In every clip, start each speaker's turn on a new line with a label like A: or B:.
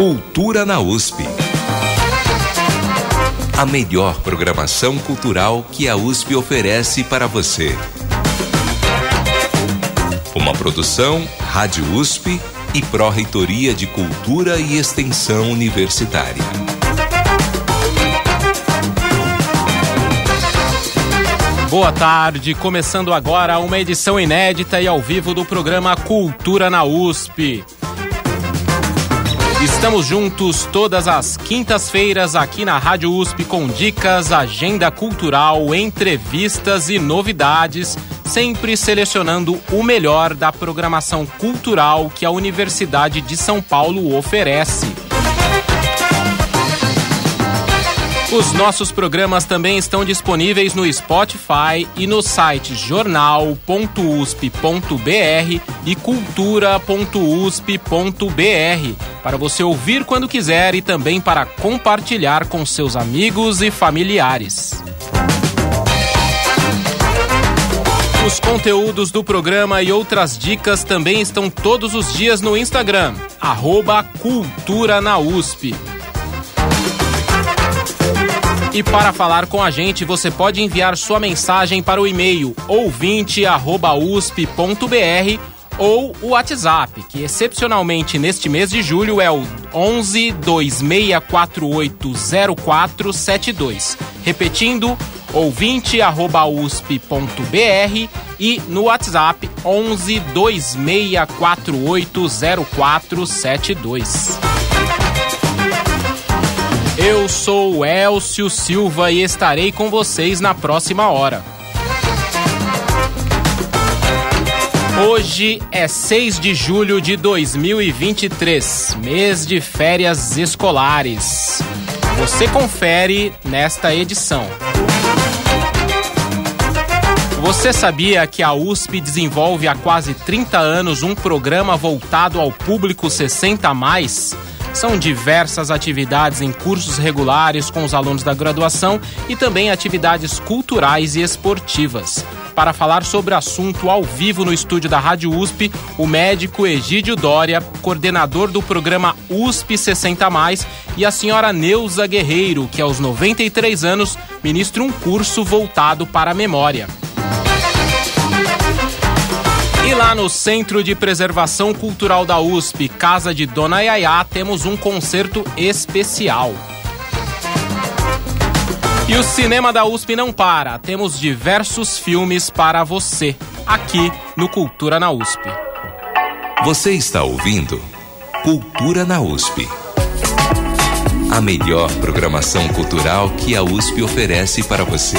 A: Cultura na USP. A melhor programação cultural que a USP oferece para você. Uma produção Rádio USP e Pró-Reitoria de Cultura e Extensão Universitária.
B: Boa tarde, começando agora uma edição inédita e ao vivo do programa Cultura na USP. Estamos juntos todas as quintas-feiras aqui na Rádio USP com dicas, agenda cultural, entrevistas e novidades, sempre selecionando o melhor da programação cultural que a Universidade de São Paulo oferece. Os nossos programas também estão disponíveis no Spotify e no site jornal.usp.br e cultura.usp.br para você ouvir quando quiser e também para compartilhar com seus amigos e familiares. Os conteúdos do programa e outras dicas também estão todos os dias no Instagram, arroba Cultura na USP. E para falar com a gente, você pode enviar sua mensagem para o e-mail ouvinte@usp.br ou o WhatsApp, que excepcionalmente neste mês de julho é o 11 26480472. Repetindo, ouvinte@usp.br e no WhatsApp 11 26480472. Eu sou Elcio Silva e estarei com vocês na próxima hora. Hoje é 6 de julho de 2023, mês de férias escolares. Você confere nesta edição. Você sabia que a USP desenvolve há quase 30 anos um programa voltado ao público 60 a mais? São diversas atividades em cursos regulares com os alunos da graduação e também atividades culturais e esportivas. Para falar sobre o assunto ao vivo no estúdio da Rádio USP, o médico Egídio Dória, coordenador do programa USP 60 Mais, e a senhora Neuza Guerreiro, que aos 93 anos ministra um curso voltado para a memória. E lá no Centro de Preservação Cultural da USP, Casa de Dona Yaya, temos um concerto especial. E o cinema da USP não para, temos diversos filmes para você, aqui no Cultura na USP.
A: Você está ouvindo Cultura na USP. A melhor programação cultural que a USP oferece para você.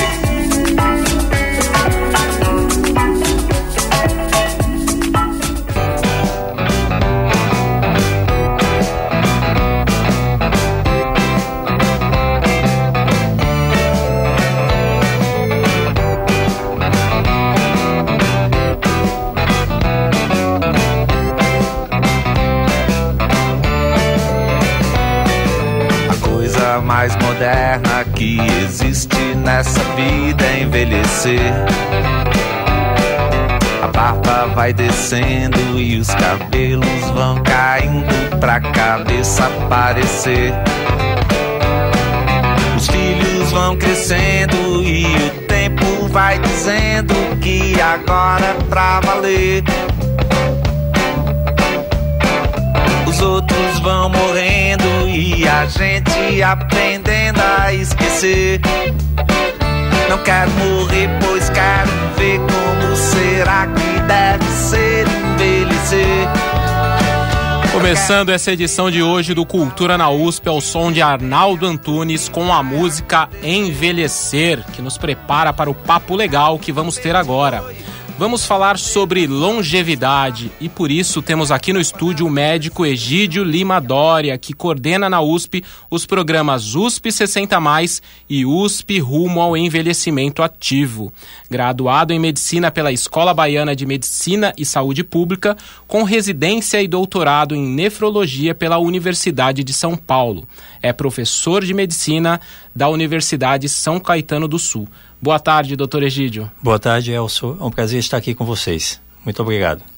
C: Mais moderna que existe nessa vida é envelhecer. A barba vai descendo e os cabelos vão caindo pra cabeça aparecer. Os filhos vão crescendo e o tempo vai dizendo que agora é pra valer. Os outros vão morrendo e a gente aprendendo a esquecer. Não quero morrer, pois quero ver como será que deve ser envelhecer.
B: Começando essa edição de hoje do Cultura na USP ao som de Arnaldo Antunes com a música Envelhecer, que nos prepara para o papo legal que vamos ter agora. Vamos falar sobre longevidade e por isso temos aqui no estúdio o médico Egídio Lima Dória, que coordena na USP os programas USP 60 Mais e USP Rumo ao Envelhecimento Ativo. Graduado em medicina pela Escola Baiana de Medicina e Saúde Pública, com residência e doutorado em nefrologia pela Universidade de São Paulo. É professor de medicina da Universidade São Caetano do Sul. Boa tarde, doutor Egídio.
D: Boa tarde, Elcio. É um prazer estar aqui com vocês. Muito obrigado.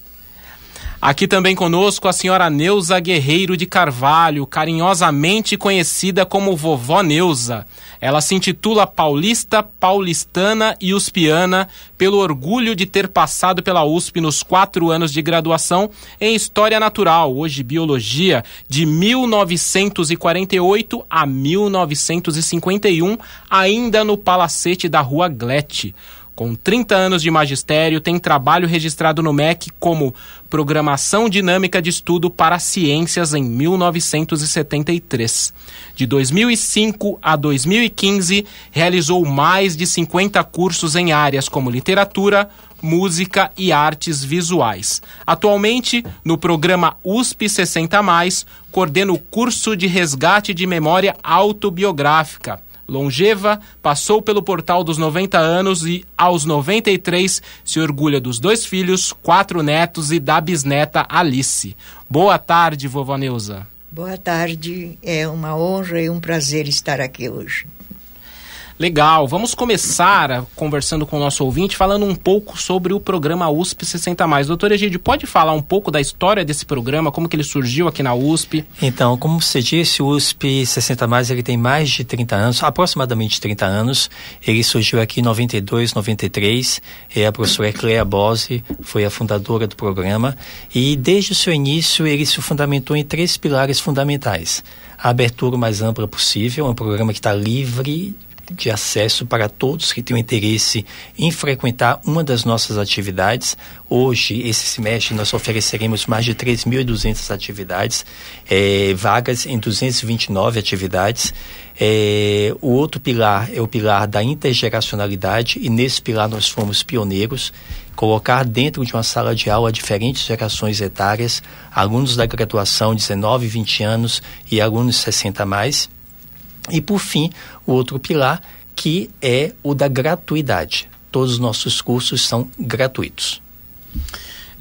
B: Aqui também conosco a senhora Neuza Guerreiro de Carvalho, carinhosamente conhecida como Vovó Neuza. Ela se intitula Paulista, Paulistana e Uspiana pelo orgulho de ter passado pela USP nos quatro anos de graduação em História Natural, hoje Biologia, de 1948 a 1951, ainda no palacete da Rua Glete. Com 30 anos de magistério, tem trabalho registrado no MEC como Programação Dinâmica de Estudo para Ciências em 1973. De 2005 a 2015, realizou mais de 50 cursos em áreas como literatura, música e artes visuais. Atualmente, no programa USP 60, coordena o curso de resgate de memória autobiográfica longeva, passou pelo portal dos 90 anos e, aos 93, se orgulha dos dois filhos, quatro netos e da bisneta Alice. Boa tarde, vovó Neuza.
D: Boa tarde, é uma honra e um prazer estar aqui hoje.
B: Legal, vamos começar conversando com o nosso ouvinte, falando um pouco sobre o programa USP 60 Mais. Doutor Egídio, pode falar um pouco da história desse programa, como que ele surgiu aqui na USP?
E: Então, como você disse, o USP 60 Mais ele tem mais de 30 anos, aproximadamente 30 anos. Ele surgiu aqui em 92, 93. E a professora Clea Bose foi a fundadora do programa e desde o seu início ele se fundamentou em três pilares fundamentais. A abertura mais ampla possível, é um programa que está livre de acesso para todos que tenham interesse em frequentar uma das nossas atividades. Hoje, esse semestre, nós ofereceremos mais de 3.200 atividades, é, vagas em 229 atividades. É, o outro pilar é o pilar da intergeracionalidade, e nesse pilar nós fomos pioneiros. Colocar dentro de uma sala de aula diferentes gerações etárias, alunos da graduação 19, 20 anos e alunos 60 mais e, por fim, o outro pilar, que é o da gratuidade. Todos os nossos cursos são gratuitos.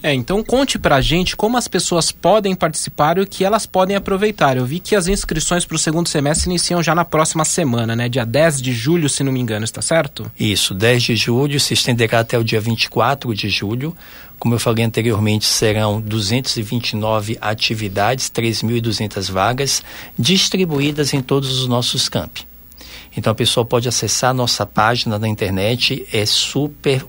B: É, então conte pra gente como as pessoas podem participar e o que elas podem aproveitar. Eu vi que as inscrições para o segundo semestre iniciam já na próxima semana, né? Dia 10 de julho, se não me engano, está certo?
E: Isso, 10 de julho, se estenderá até o dia 24 de julho. Como eu falei anteriormente, serão 229 atividades, 3.200 vagas, distribuídas em todos os nossos campi. Então a pessoa pode acessar a nossa página na internet, é super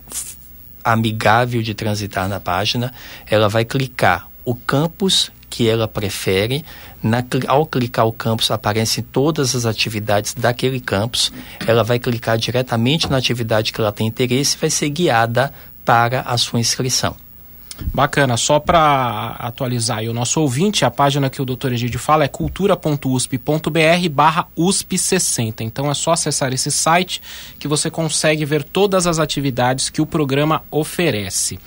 E: amigável de transitar na página, ela vai clicar o campus que ela prefere. Na, ao clicar o campus, aparecem todas as atividades daquele campus. Ela vai clicar diretamente na atividade que ela tem interesse e vai ser guiada para a sua inscrição.
B: Bacana, só para atualizar aí o nosso ouvinte, a página que o Dr. Egídio fala é cultura.usp.br barra USP60. Então é só acessar esse site que você consegue ver todas as atividades que o programa oferece.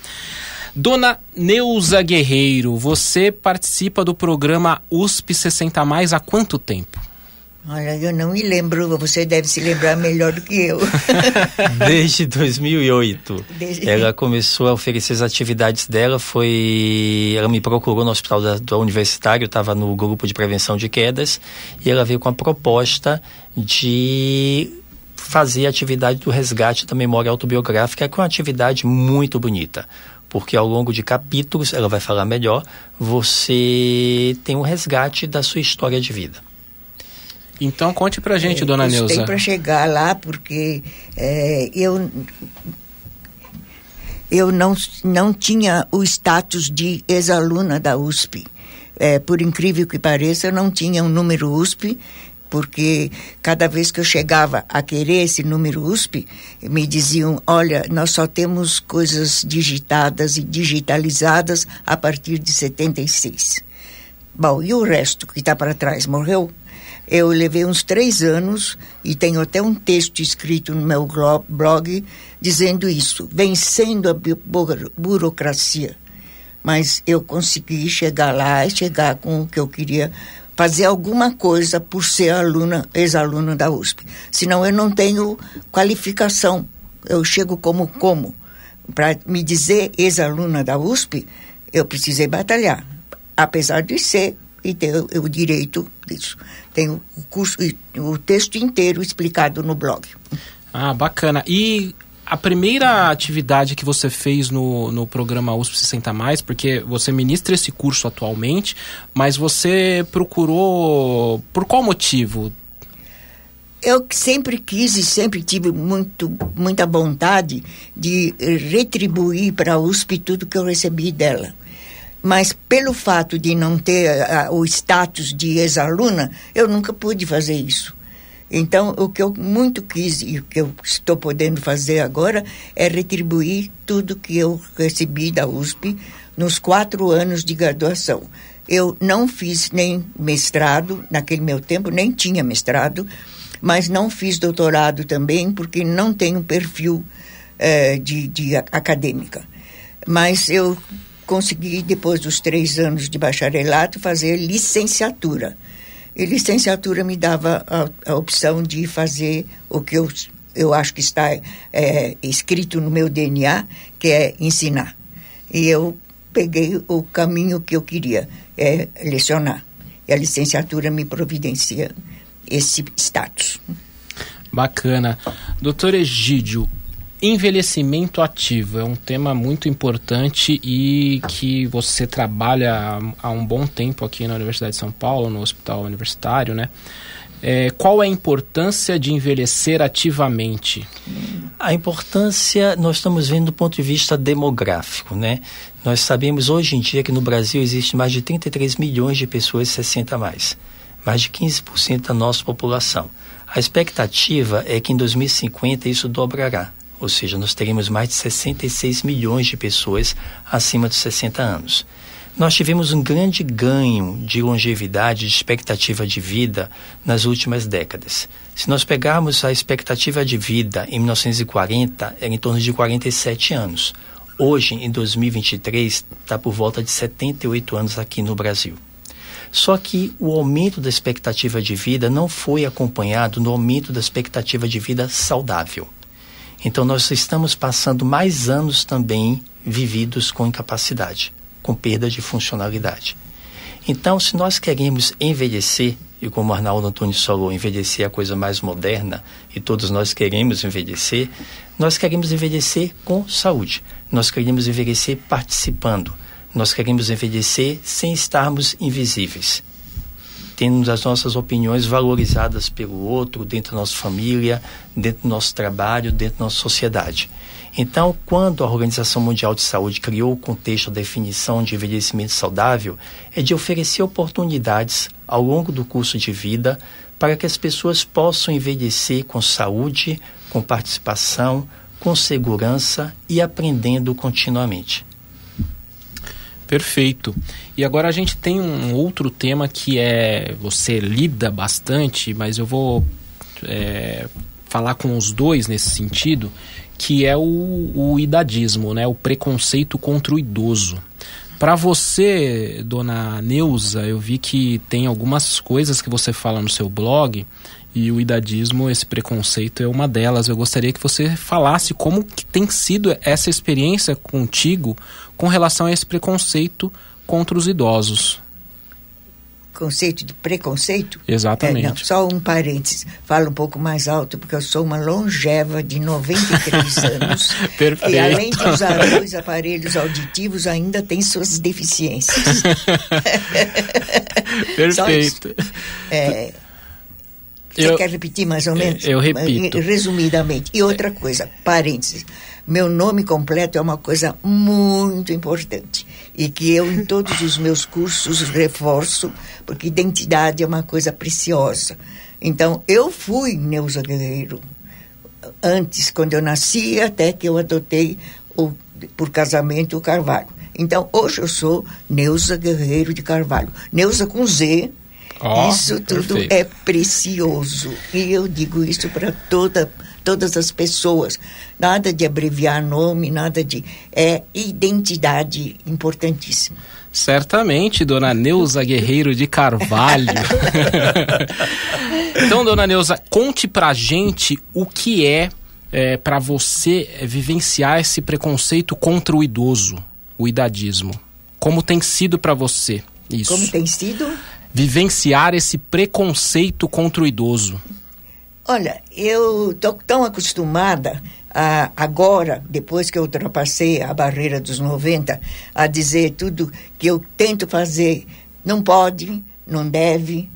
B: Dona Neuza Guerreiro, você participa do programa USP 60 Mais há quanto tempo?
D: Olha, eu não me lembro, você deve se lembrar melhor do que eu.
E: Desde 2008. Desde... Ela começou a oferecer as atividades dela, foi... Ela me procurou no hospital da, do universitário, estava no grupo de prevenção de quedas, e ela veio com a proposta de fazer a atividade do resgate da memória autobiográfica, que é uma atividade muito bonita porque ao longo de capítulos, ela vai falar melhor, você tem um resgate da sua história de vida.
B: Então conte pra gente, é, dona Neuza.
D: Tem para chegar lá porque é, eu eu não, não tinha o status de ex-aluna da USP. É, por incrível que pareça, eu não tinha um número USP, porque cada vez que eu chegava a querer esse número USP, me diziam: olha, nós só temos coisas digitadas e digitalizadas a partir de 76. Bom, e o resto que está para trás morreu? Eu levei uns três anos e tenho até um texto escrito no meu blog dizendo isso, vencendo a burocracia. Mas eu consegui chegar lá e chegar com o que eu queria fazer alguma coisa por ser aluna, ex-aluna da USP. Senão eu não tenho qualificação. Eu chego como como. Para me dizer ex-aluna da USP, eu precisei batalhar, apesar de ser e ter o direito disso. Tem o curso, o texto inteiro explicado no blog.
B: Ah, bacana. E a primeira atividade que você fez no, no programa USP 60 Mais, porque você ministra esse curso atualmente, mas você procurou por qual motivo?
D: Eu sempre quis e sempre tive muito, muita vontade de retribuir para a USP tudo que eu recebi dela. Mas pelo fato de não ter a, o status de ex-aluna, eu nunca pude fazer isso. Então, o que eu muito quis e o que eu estou podendo fazer agora é retribuir tudo que eu recebi da USP nos quatro anos de graduação. Eu não fiz nem mestrado, naquele meu tempo nem tinha mestrado, mas não fiz doutorado também, porque não tenho perfil eh, de, de acadêmica. Mas eu consegui, depois dos três anos de bacharelato, fazer licenciatura. E licenciatura me dava a, a opção de fazer o que eu, eu acho que está é, escrito no meu DNA, que é ensinar. E eu peguei o caminho que eu queria, é lecionar. E a licenciatura me providencia esse status.
B: Bacana. Doutor Egídio, Envelhecimento ativo é um tema muito importante e que você trabalha há um bom tempo aqui na Universidade de São Paulo, no Hospital Universitário, né? É, qual é a importância de envelhecer ativamente?
E: A importância nós estamos vendo do ponto de vista demográfico, né? Nós sabemos hoje em dia que no Brasil existe mais de 33 milhões de pessoas 60 a mais, mais de 15% da nossa população. A expectativa é que em 2050 isso dobrará ou seja, nós teremos mais de 66 milhões de pessoas acima de 60 anos. Nós tivemos um grande ganho de longevidade, de expectativa de vida nas últimas décadas. Se nós pegarmos a expectativa de vida em 1940, era em torno de 47 anos. Hoje, em 2023, está por volta de 78 anos aqui no Brasil. Só que o aumento da expectativa de vida não foi acompanhado no aumento da expectativa de vida saudável. Então nós estamos passando mais anos também vividos com incapacidade, com perda de funcionalidade. Então, se nós queremos envelhecer, e como Arnaldo Antunes falou, envelhecer é a coisa mais moderna, e todos nós queremos envelhecer, nós queremos envelhecer com saúde. Nós queremos envelhecer participando. Nós queremos envelhecer sem estarmos invisíveis tendo as nossas opiniões valorizadas pelo outro, dentro da nossa família, dentro do nosso trabalho, dentro da nossa sociedade. Então, quando a Organização Mundial de Saúde criou o contexto, a definição de envelhecimento saudável, é de oferecer oportunidades ao longo do curso de vida para que as pessoas possam envelhecer com saúde, com participação, com segurança e aprendendo continuamente.
B: Perfeito. E agora a gente tem um outro tema que é você lida bastante, mas eu vou é, falar com os dois nesse sentido, que é o, o idadismo, né? O preconceito contra o idoso. Para você, dona Neuza, eu vi que tem algumas coisas que você fala no seu blog e o idadismo, esse preconceito é uma delas. Eu gostaria que você falasse como que tem sido essa experiência contigo com relação a esse preconceito contra os idosos.
D: Conceito de preconceito?
B: Exatamente. É, não,
D: só um parênteses. Fala um pouco mais alto, porque eu sou uma longeva de 93 anos.
B: Perfeito.
D: E além de usar dois aparelhos auditivos, ainda tem suas deficiências.
B: Perfeito.
D: É, você eu, quer repetir mais ou menos?
B: Eu repito.
D: Resumidamente. E outra coisa, parênteses. Meu nome completo é uma coisa muito importante e que eu, em todos os meus cursos, reforço, porque identidade é uma coisa preciosa. Então, eu fui Neuza Guerreiro antes, quando eu nasci, até que eu adotei o, por casamento o Carvalho. Então, hoje eu sou Neuza Guerreiro de Carvalho. Neuza com Z, Oh, isso tudo perfeito. é precioso. E eu digo isso para toda, todas as pessoas. Nada de abreviar nome, nada de. É identidade importantíssima.
B: Certamente, dona Neuza Guerreiro de Carvalho. então, dona Neuza, conte pra gente o que é, é para você vivenciar esse preconceito contra o idoso, o idadismo. Como tem sido para você isso?
D: Como tem sido?
B: Vivenciar esse preconceito contra o idoso?
D: Olha, eu estou tão acostumada ah, agora, depois que eu ultrapassei a barreira dos 90, a dizer tudo que eu tento fazer, não pode, não deve,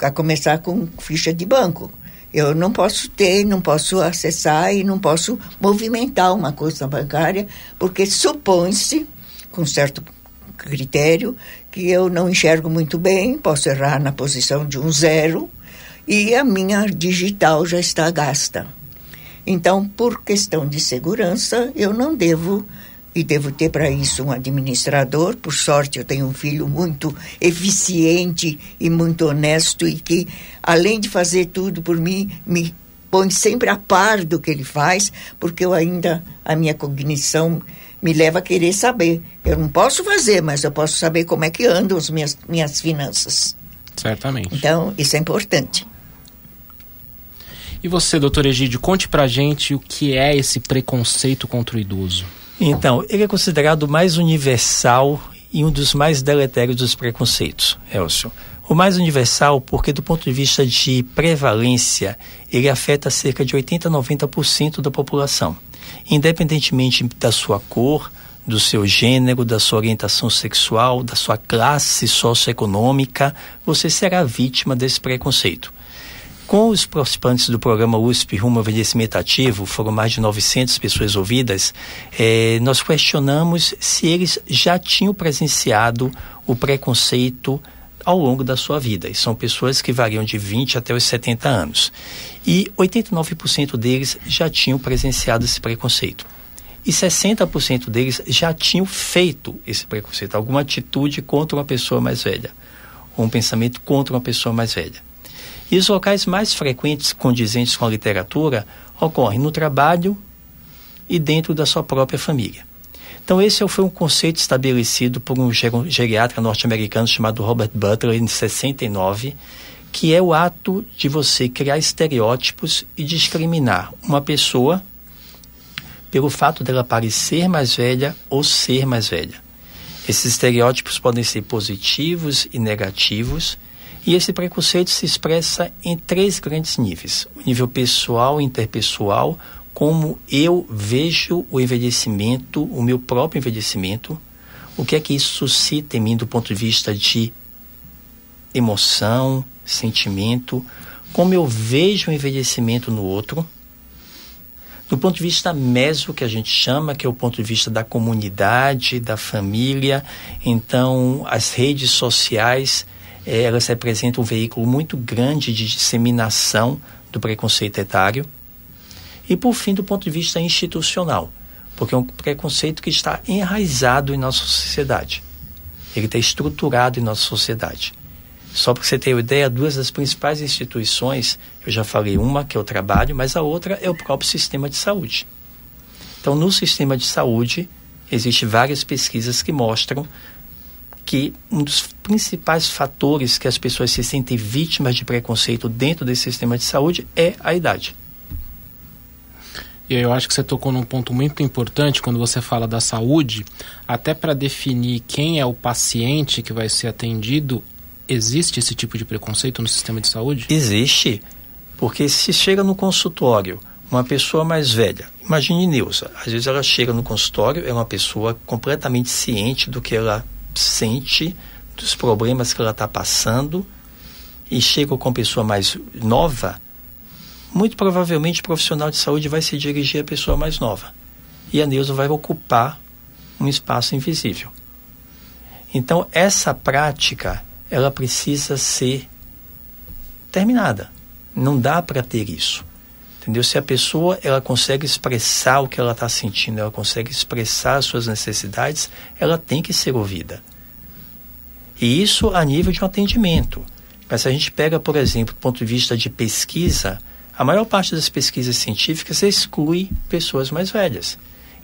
D: a começar com ficha de banco. Eu não posso ter, não posso acessar e não posso movimentar uma conta bancária, porque supõe-se, com certo critério, que eu não enxergo muito bem, posso errar na posição de um zero e a minha digital já está gasta. Então, por questão de segurança, eu não devo e devo ter para isso um administrador. Por sorte, eu tenho um filho muito eficiente e muito honesto e que, além de fazer tudo por mim, me põe sempre a par do que ele faz, porque eu ainda, a minha cognição me leva a querer saber. Eu não posso fazer, mas eu posso saber como é que andam as minhas, minhas finanças.
B: Certamente.
D: Então, isso é importante.
B: E você, doutor Egídio, conte pra gente o que é esse preconceito contra o idoso.
E: Então, ele é considerado o mais universal e um dos mais deletérios dos preconceitos, Elcio. O mais universal porque, do ponto de vista de prevalência, ele afeta cerca de 80 a 90% da população. Independentemente da sua cor, do seu gênero, da sua orientação sexual, da sua classe socioeconômica, você será vítima desse preconceito. Com os participantes do programa USP Rumo ao Envelhecimento Ativo, foram mais de 900 pessoas ouvidas, eh, nós questionamos se eles já tinham presenciado o preconceito ao longo da sua vida. E são pessoas que variam de 20 até os 70 anos. E 89% deles já tinham presenciado esse preconceito. E 60% deles já tinham feito esse preconceito, alguma atitude contra uma pessoa mais velha, ou um pensamento contra uma pessoa mais velha. E os locais mais frequentes condizentes com a literatura ocorrem no trabalho e dentro da sua própria família. Então, esse foi um conceito estabelecido por um geriatra norte-americano chamado Robert Butler em 69, que é o ato de você criar estereótipos e discriminar uma pessoa pelo fato dela parecer mais velha ou ser mais velha. Esses estereótipos podem ser positivos e negativos, e esse preconceito se expressa em três grandes níveis: o nível pessoal, interpessoal, como eu vejo o envelhecimento, o meu próprio envelhecimento, o que é que isso suscita em mim do ponto de vista de emoção, sentimento, como eu vejo o envelhecimento no outro. Do ponto de vista meso, que a gente chama, que é o ponto de vista da comunidade, da família, então as redes sociais é, elas representam um veículo muito grande de disseminação do preconceito etário. E, por fim, do ponto de vista institucional, porque é um preconceito que está enraizado em nossa sociedade. Ele está estruturado em nossa sociedade. Só para você ter uma ideia, duas das principais instituições, eu já falei uma que é o trabalho, mas a outra é o próprio sistema de saúde. Então, no sistema de saúde, existem várias pesquisas que mostram que um dos principais fatores que as pessoas se sentem vítimas de preconceito dentro desse sistema de saúde é a idade.
B: E eu acho que você tocou num ponto muito importante quando você fala da saúde, até para definir quem é o paciente que vai ser atendido, existe esse tipo de preconceito no sistema de saúde?
E: Existe, porque se chega no consultório uma pessoa mais velha, imagine Neuza, às vezes ela chega no consultório, é uma pessoa completamente ciente do que ela sente dos problemas que ela está passando e chega com uma pessoa mais nova, muito provavelmente o profissional de saúde vai se dirigir à pessoa mais nova. E a Neuza vai ocupar um espaço invisível. Então, essa prática, ela precisa ser terminada. Não dá para ter isso. Entendeu? Se a pessoa ela consegue expressar o que ela está sentindo, ela consegue expressar as suas necessidades, ela tem que ser ouvida. E isso a nível de um atendimento. Mas se a gente pega, por exemplo, do ponto de vista de pesquisa, a maior parte das pesquisas científicas exclui pessoas mais velhas.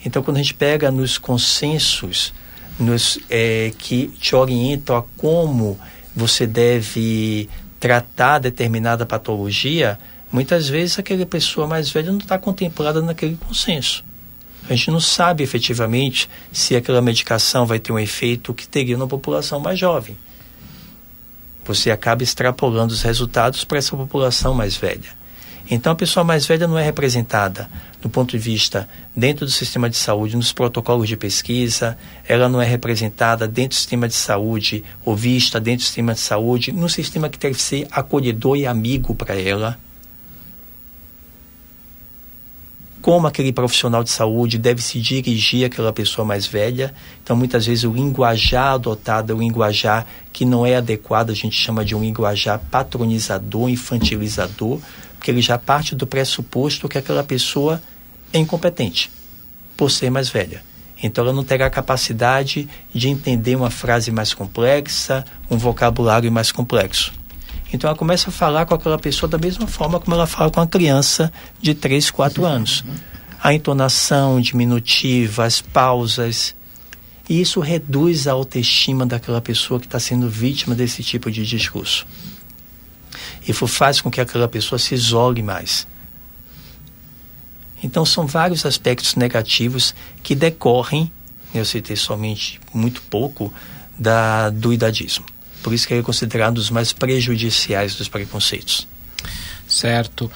E: Então, quando a gente pega nos consensos nos, é, que te orientam a como você deve tratar determinada patologia, muitas vezes aquela pessoa mais velha não está contemplada naquele consenso. A gente não sabe efetivamente se aquela medicação vai ter um efeito que teria na população mais jovem. Você acaba extrapolando os resultados para essa população mais velha. Então a pessoa mais velha não é representada do ponto de vista dentro do sistema de saúde, nos protocolos de pesquisa, ela não é representada dentro do sistema de saúde ou vista dentro do sistema de saúde, no sistema que deve ser acolhedor e amigo para ela. como aquele profissional de saúde deve se dirigir àquela pessoa mais velha. Então, muitas vezes, o linguajar adotado é um linguajar que não é adequado, a gente chama de um linguajar patronizador, infantilizador, porque ele já parte do pressuposto que aquela pessoa é incompetente, por ser mais velha. Então, ela não terá capacidade de entender uma frase mais complexa, um vocabulário mais complexo. Então ela começa a falar com aquela pessoa da mesma forma como ela fala com a criança de 3, 4 anos. A entonação diminutiva, as pausas. E isso reduz a autoestima daquela pessoa que está sendo vítima desse tipo de discurso. Isso faz com que aquela pessoa se isole mais. Então são vários aspectos negativos que decorrem, eu citei somente muito pouco, da, do idadismo. Por isso que é considerado um dos mais prejudiciais dos preconceitos.
B: Certo.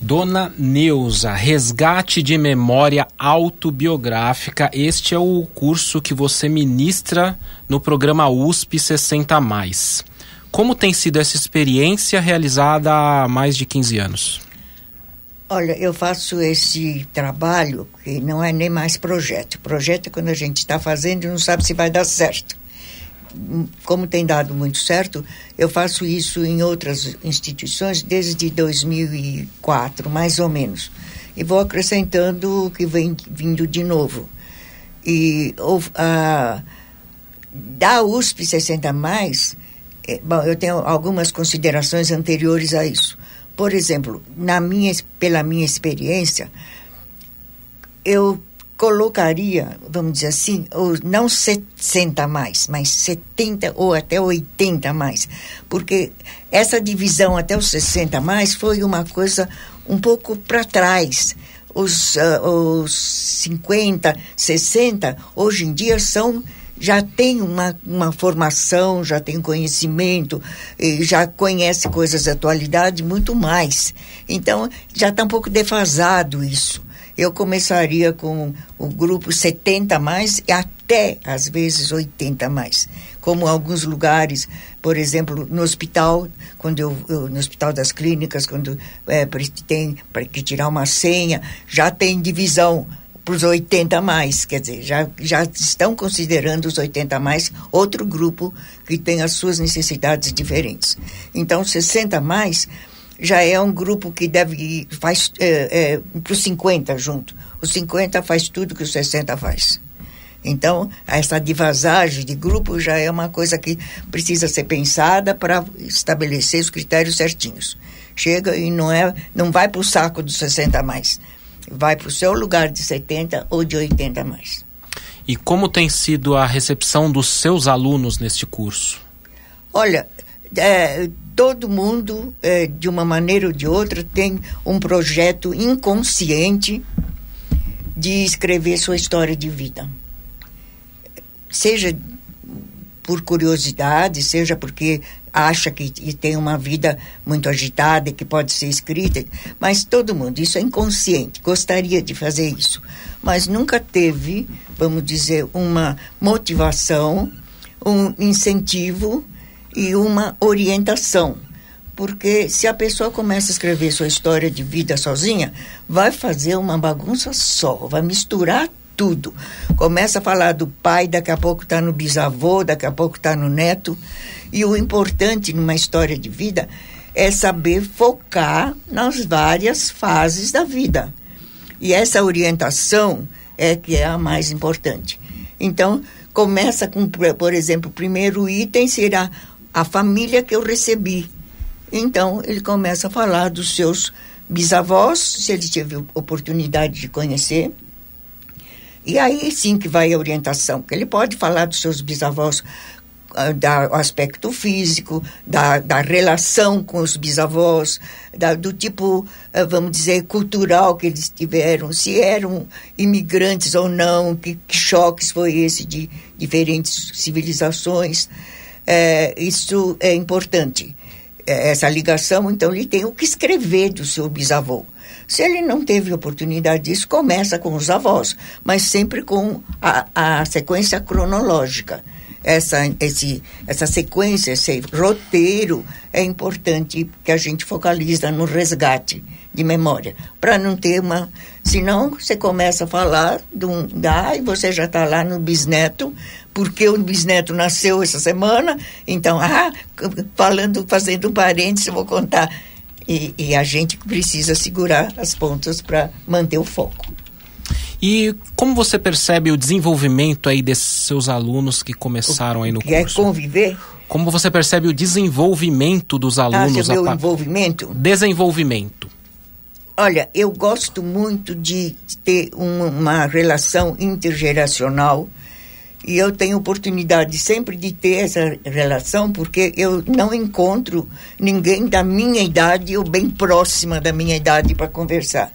B: Dona Neuza, Resgate de Memória Autobiográfica. Este é o curso que você ministra no programa USP 60 Mais. Como tem sido essa experiência realizada há mais de 15 anos?
D: Olha, eu faço esse trabalho que não é nem mais projeto. Projeto é quando a gente está fazendo e não sabe se vai dar certo como tem dado muito certo, eu faço isso em outras instituições desde 2004, mais ou menos. E vou acrescentando o que vem vindo de novo. E a, da USP 60 mais, bom, eu tenho algumas considerações anteriores a isso. Por exemplo, na minha, pela minha experiência, eu colocaria, vamos dizer assim, não 60 mais, mas 70 ou até 80 mais. Porque essa divisão até os 60 mais foi uma coisa um pouco para trás. Os, uh, os 50, 60, hoje em dia são já tem uma, uma formação, já tem conhecimento, já conhece coisas da atualidade muito mais. Então, já está um pouco defasado isso eu começaria com o grupo 70 mais e até às vezes 80 mais. Como alguns lugares, por exemplo, no hospital, quando eu, eu no hospital das clínicas, quando é, tem para que tirar uma senha, já tem divisão para os 80 mais, quer dizer, já, já estão considerando os 80 mais outro grupo que tem as suas necessidades diferentes. Então, 60 mais já é um grupo que deve faz é, é, para os 50 junto. Os 50 faz tudo que os 60 faz. Então, essa divasagem de grupo já é uma coisa que precisa ser pensada para estabelecer os critérios certinhos. Chega e não é, não vai para o saco dos 60 mais. Vai para o seu lugar de 70 ou de 80 mais.
B: E como tem sido a recepção dos seus alunos neste curso?
D: Olha, é, todo mundo, é, de uma maneira ou de outra, tem um projeto inconsciente de escrever sua história de vida. Seja por curiosidade, seja porque acha que tem uma vida muito agitada e que pode ser escrita, mas todo mundo, isso é inconsciente, gostaria de fazer isso, mas nunca teve, vamos dizer, uma motivação, um incentivo e uma orientação. Porque se a pessoa começa a escrever sua história de vida sozinha, vai fazer uma bagunça só, vai misturar tudo. Começa a falar do pai, daqui a pouco está no bisavô, daqui a pouco está no neto. E o importante numa história de vida é saber focar nas várias fases da vida. E essa orientação é que é a mais importante. Então, começa com, por exemplo, o primeiro item será a família que eu recebi. Então, ele começa a falar dos seus bisavós, se ele teve oportunidade de conhecer. E aí sim que vai a orientação, porque ele pode falar dos seus bisavós da, do aspecto físico, da, da relação com os bisavós, da, do tipo, uh, vamos dizer, cultural que eles tiveram, se eram imigrantes ou não, que, que choques foi esse de diferentes civilizações. É, isso é importante. é, essa ligação, então ele tem o que escrever do seu bisavô. Se ele não teve oportunidade disso, começa com os avós, mas sempre com a, a sequência cronológica. Essa, esse, essa sequência, esse roteiro é importante que a gente focaliza no resgate de memória, para não ter uma. Senão você começa a falar de um. Ah, e você já está lá no bisneto, porque o bisneto nasceu essa semana, então, ah, falando, fazendo um parênteses, eu vou contar. E, e a gente precisa segurar as pontas para manter o foco.
B: E como você percebe o desenvolvimento aí desses seus alunos que começaram aí no
D: Quer
B: curso?
D: conviver?
B: Como você percebe o desenvolvimento dos alunos?
D: Ah,
B: a
D: meu
B: pa-
D: envolvimento?
B: Desenvolvimento.
D: Olha, eu gosto muito de ter um- uma relação intergeracional e eu tenho oportunidade sempre de ter essa relação porque eu não encontro ninguém da minha idade ou bem próxima da minha idade para conversar.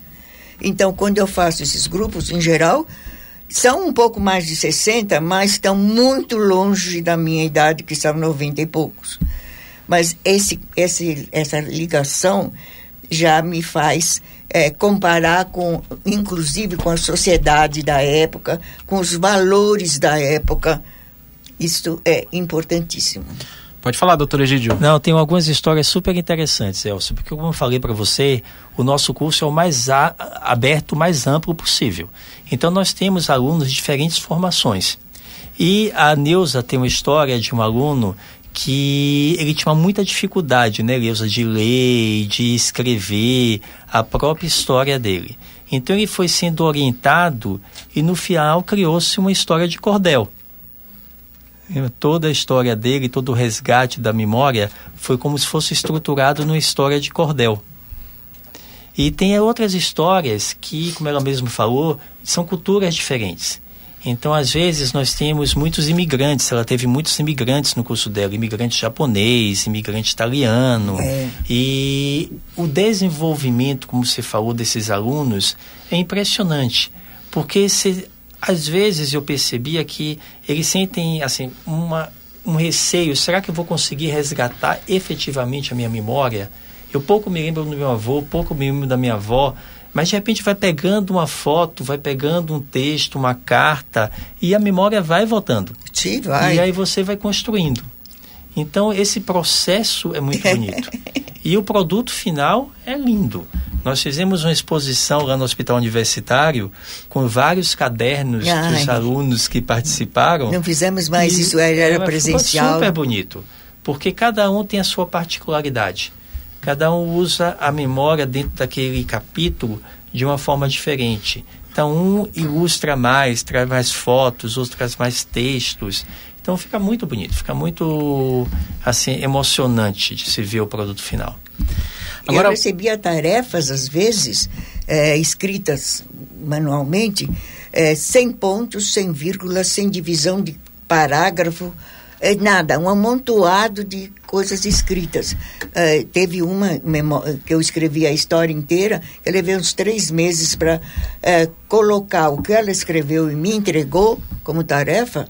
D: Então, quando eu faço esses grupos, em geral, são um pouco mais de 60, mas estão muito longe da minha idade, que são 90 e poucos. Mas esse, esse, essa ligação já me faz eh, comparar com, inclusive com a sociedade da época, com os valores da época. Isso é importantíssimo.
B: Pode falar, doutor Egidio.
E: Não, tem algumas histórias super interessantes, Elcio, porque como eu falei para você, o nosso curso é o mais a- aberto, o mais amplo possível. Então nós temos alunos de diferentes formações. E a Neuza tem uma história de um aluno que ele tinha muita dificuldade, né, Neuza, de ler, de escrever a própria história dele. Então ele foi sendo orientado e no final criou-se uma história de cordel. Toda a história dele, todo o resgate da memória foi como se fosse estruturado numa história de cordel. E tem outras histórias que, como ela mesma falou, são culturas diferentes. Então, às vezes, nós temos muitos imigrantes. Ela teve muitos imigrantes no curso dela: imigrante japonês, imigrante italiano.
D: É.
E: E o desenvolvimento, como você falou, desses alunos é impressionante. Porque se, às vezes eu percebia que eles sentem assim uma, um receio: será que eu vou conseguir resgatar efetivamente a minha memória? Eu pouco me lembro do meu avô, pouco me lembro da minha avó, mas de repente vai pegando uma foto, vai pegando um texto, uma carta, e a memória vai voltando.
D: Sim, vai.
E: E aí você vai construindo. Então esse processo é muito bonito. e o produto final é lindo. Nós fizemos uma exposição lá no Hospital Universitário com vários cadernos
D: Ai.
E: dos alunos que participaram.
D: Não fizemos mais
E: E
D: isso, era, era presencial.
E: super bonito, porque cada um tem a sua particularidade. Cada um usa a memória dentro daquele capítulo de uma forma diferente. Então, um ilustra mais, traz mais fotos, outro traz mais textos. Então, fica muito bonito, fica muito assim emocionante de se ver o produto final.
B: Agora-
D: Eu recebia tarefas, às vezes, eh, escritas manualmente, eh, sem pontos, sem vírgulas, sem divisão de parágrafo, eh, nada, um amontoado de coisas escritas. Eh, teve uma que eu escrevi a história inteira, eu levei uns três meses para colocar o que ela escreveu e me entregou como tarefa,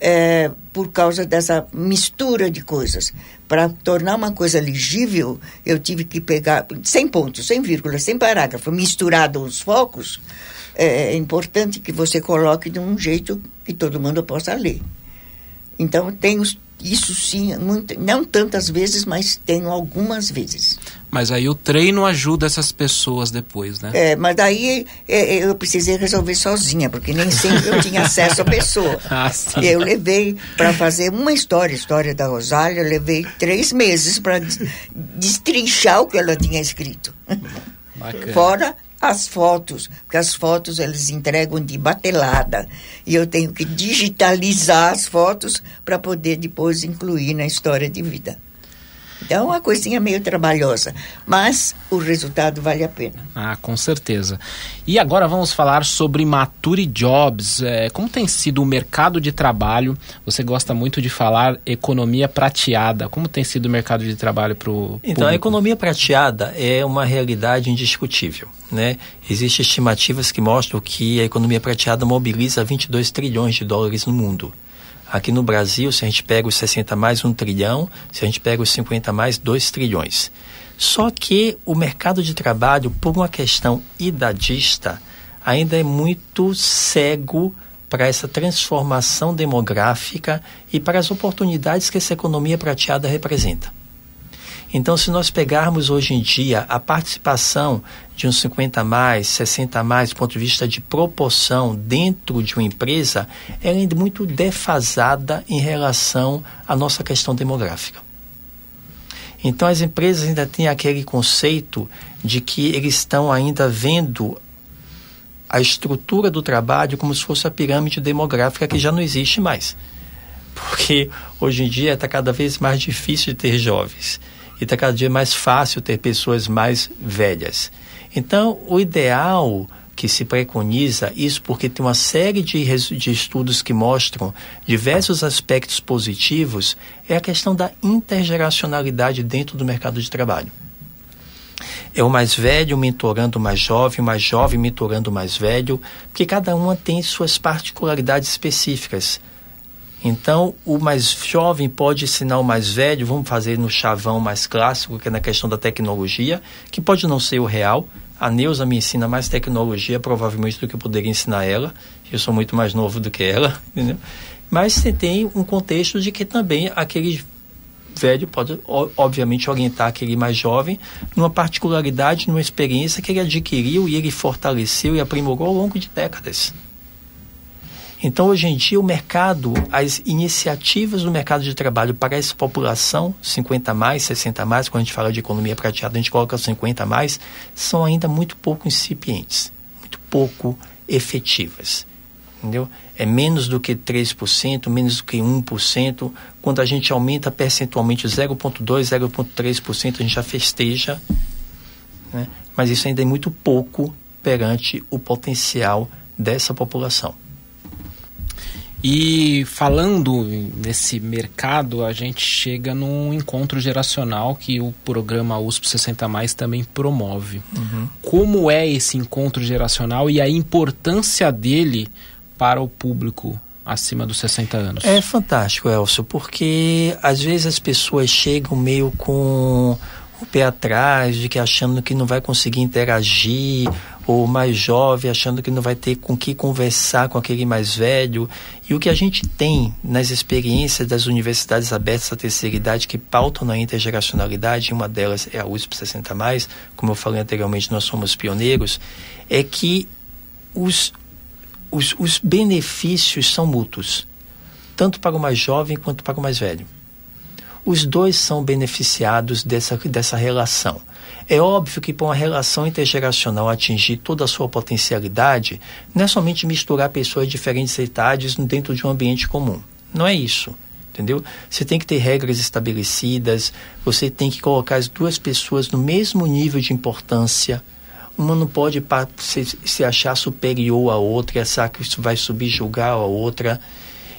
D: é, por causa dessa mistura de coisas. Para tornar uma coisa legível, eu tive que pegar, sem pontos, sem vírgula, sem parágrafo, misturado os focos. É importante que você coloque de um jeito que todo mundo possa ler. Então, tenho isso sim, muito, não tantas vezes, mas tenho algumas vezes.
B: Mas aí o treino ajuda essas pessoas depois, né?
D: É, mas daí é, eu precisei resolver sozinha, porque nem sempre eu tinha acesso à pessoa.
B: Ah, sim.
D: Eu levei para fazer uma história, a história da Rosália, eu levei três meses para destrinchar o que ela tinha escrito.
B: Bacana.
D: Fora as fotos, porque as fotos eles entregam de batelada. E eu tenho que digitalizar as fotos para poder depois incluir na história de vida. Então, é uma coisinha meio trabalhosa, mas o resultado vale a pena.
B: Ah, com certeza. E agora vamos falar sobre Mature Jobs. É, como tem sido o mercado de trabalho? Você gosta muito de falar economia prateada. Como tem sido o mercado de trabalho para o
E: Então, a economia prateada é uma realidade indiscutível. Né? Existem estimativas que mostram que a economia prateada mobiliza 22 trilhões de dólares no mundo. Aqui no Brasil, se a gente pega os 60 mais, 1 trilhão, se a gente pega os 50 mais, 2 trilhões. Só que o mercado de trabalho, por uma questão idadista, ainda é muito cego para essa transformação demográfica e para as oportunidades que essa economia prateada representa. Então, se nós pegarmos hoje em dia a participação de uns 50 a mais, 60 a mais, do ponto de vista de proporção dentro de uma empresa, ela é muito defasada em relação à nossa questão demográfica. Então, as empresas ainda têm aquele conceito de que eles estão ainda vendo a estrutura do trabalho como se fosse a pirâmide demográfica que já não existe mais. Porque hoje em dia está cada vez mais difícil de ter jovens e está cada dia mais fácil ter pessoas mais velhas. Então, o ideal que se preconiza, isso porque tem uma série de, de estudos que mostram diversos aspectos positivos, é a questão da intergeracionalidade dentro do mercado de trabalho. É o mais velho mentorando o mais jovem, o mais jovem mentorando o mais velho, porque cada uma tem suas particularidades específicas. Então, o mais jovem pode ensinar o mais velho, vamos fazer no chavão mais clássico, que é na questão da tecnologia, que pode não ser o real. A Neuza me ensina mais tecnologia, provavelmente, do que eu poderia ensinar ela. Eu sou muito mais novo do que ela, entendeu? Mas você tem um contexto de que também aquele velho pode, obviamente, orientar aquele mais jovem numa particularidade, numa experiência que ele adquiriu e ele fortaleceu e aprimorou ao longo de décadas. Então, hoje em dia, o mercado, as iniciativas do mercado de trabalho para essa população, 50 mais, 60 mais, quando a gente fala de economia prateada, a gente coloca 50 mais, são ainda muito pouco incipientes, muito pouco efetivas. Entendeu? É menos do que 3%, menos do que 1%. Quando a gente aumenta percentualmente 0,2%, 0,3%, a gente já festeja. Né? Mas isso ainda é muito pouco perante o potencial dessa população.
B: E falando nesse mercado, a gente chega num encontro geracional que o programa USP 60 Mais também promove. Uhum. Como é esse encontro geracional e a importância dele para o público acima dos 60 anos?
E: É fantástico, Elcio, porque às vezes as pessoas chegam meio com o pé atrás, de que achando que não vai conseguir interagir, ou mais jovem achando que não vai ter com que conversar com aquele mais velho. E o que a gente tem nas experiências das universidades abertas à terceira idade que pautam na intergeracionalidade, uma delas é a USP 60 mais, como eu falei anteriormente, nós somos pioneiros, é que os, os, os benefícios são mútuos, tanto para o mais jovem quanto para o mais velho. Os dois são beneficiados dessa, dessa relação. É óbvio que para uma relação intergeracional atingir toda a sua potencialidade, não é somente misturar pessoas de diferentes idades dentro de um ambiente comum. Não é isso. Entendeu? Você tem que ter regras estabelecidas, você tem que colocar as duas pessoas no mesmo nível de importância. Uma não pode se, se achar superior à outra, achar que isso vai subjugar a outra.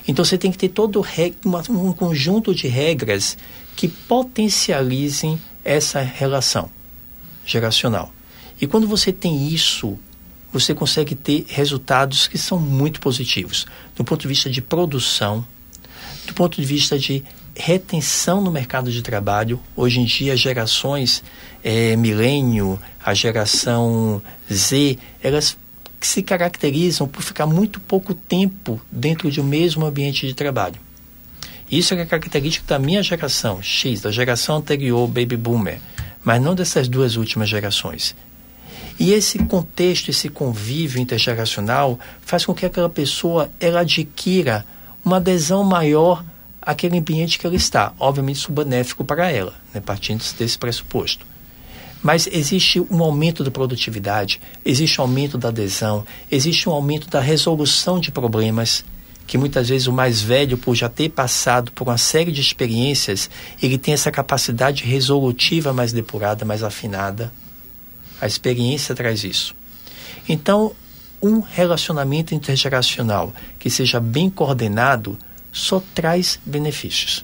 E: Então você tem que ter todo um conjunto de regras que potencializem essa relação geracional. E quando você tem isso, você consegue ter resultados que são muito positivos, do ponto de vista de produção, do ponto de vista de retenção no mercado de trabalho. Hoje em dia, gerações é, milênio, a geração Z, elas se caracterizam por ficar muito pouco tempo dentro de um mesmo ambiente de trabalho. Isso é a característica da minha geração, X, da geração anterior, Baby Boomer mas não dessas duas últimas gerações. E esse contexto, esse convívio intergeracional faz com que aquela pessoa ela adquira uma adesão maior àquele ambiente que ela está. Obviamente, isso é benéfico para ela, né, partindo desse pressuposto. Mas existe um aumento da produtividade, existe um aumento da adesão, existe um aumento da resolução de problemas que muitas vezes o mais velho, por já ter passado por uma série de experiências, ele tem essa capacidade resolutiva mais depurada, mais afinada. A experiência traz isso. Então, um relacionamento intergeracional que seja bem coordenado só traz benefícios.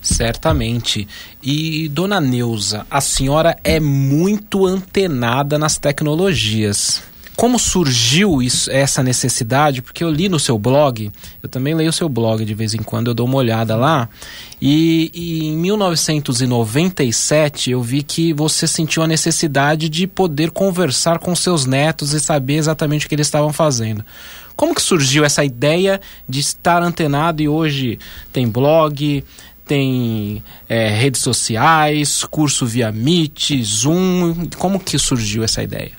B: Certamente. E, dona Neuza, a senhora é muito antenada nas tecnologias. Como surgiu isso, essa necessidade? Porque eu li no seu blog, eu também leio o seu blog de vez em quando, eu dou uma olhada lá. E, e em 1997 eu vi que você sentiu a necessidade de poder conversar com seus netos e saber exatamente o que eles estavam fazendo. Como que surgiu essa ideia de estar antenado e hoje tem blog, tem é, redes sociais, curso via Meet, Zoom. Como que surgiu essa ideia?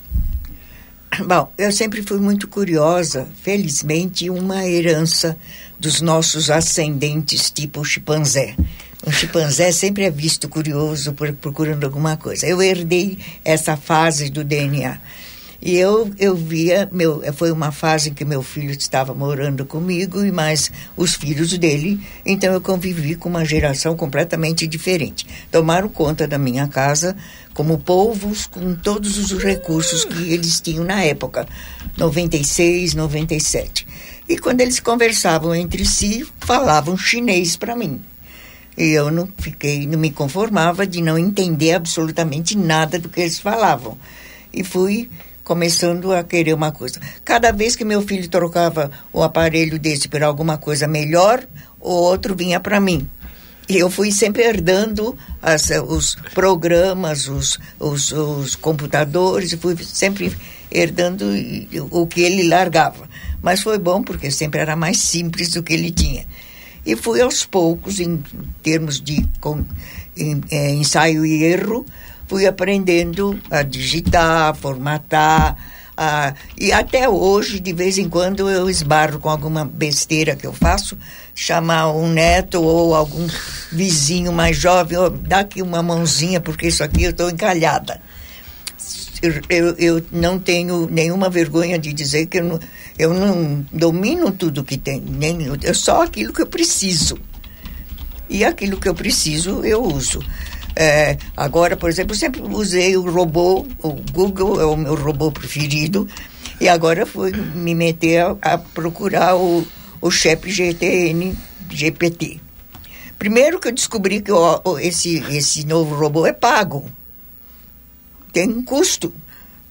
D: Bom, eu sempre fui muito curiosa, felizmente, uma herança dos nossos ascendentes, tipo o chimpanzé. Um chimpanzé sempre é visto curioso, procurando alguma coisa. Eu herdei essa fase do DNA. E eu, eu via, meu, foi uma fase em que meu filho estava morando comigo e mais os filhos dele, então eu convivi com uma geração completamente diferente. Tomaram conta da minha casa como povos com todos os recursos que eles tinham na época, 96, 97. E quando eles conversavam entre si, falavam chinês para mim. E eu não fiquei, não me conformava de não entender absolutamente nada do que eles falavam. E fui começando a querer uma coisa. Cada vez que meu filho trocava o aparelho desse por alguma coisa melhor, o outro vinha para mim. E eu fui sempre herdando as, os programas, os, os, os computadores, fui sempre herdando o que ele largava. Mas foi bom porque sempre era mais simples do que ele tinha. E fui aos poucos, em termos de com, em, é, ensaio e erro, fui aprendendo a digitar, a formatar. A, e até hoje, de vez em quando, eu esbarro com alguma besteira que eu faço, chamar um neto ou algum vizinho mais jovem, oh, dá aqui uma mãozinha, porque isso aqui eu estou encalhada. Eu, eu, eu, não tenho nenhuma vergonha de dizer que eu não, eu não domino tudo que tem, nem, eu, só aquilo que eu preciso. E aquilo que eu preciso, eu uso. É, agora, por exemplo, eu sempre usei o robô, o Google é o meu robô preferido, e agora fui me meter a, a procurar o, o CHEP GTN GPT. Primeiro que eu descobri que esse, esse novo robô é pago. Tem um custo.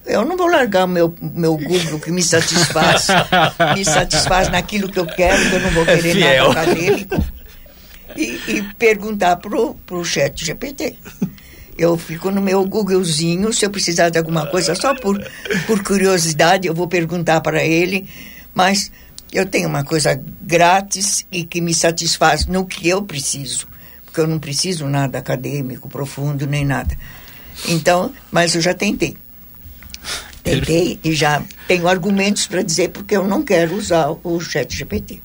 D: Eu não vou largar meu meu Google que me satisfaz, me satisfaz naquilo que eu quero, que eu não vou é querer é nada acadêmico e, e perguntar pro, pro chat GPT. Eu fico no meu Googlezinho, se eu precisar de alguma coisa, só por, por curiosidade, eu vou perguntar para ele, mas eu tenho uma coisa grátis e que me satisfaz no que eu preciso, porque eu não preciso nada acadêmico, profundo, nem nada. Então, mas eu já tentei. Tentei e já tenho argumentos para dizer porque eu não quero usar o chat GPT.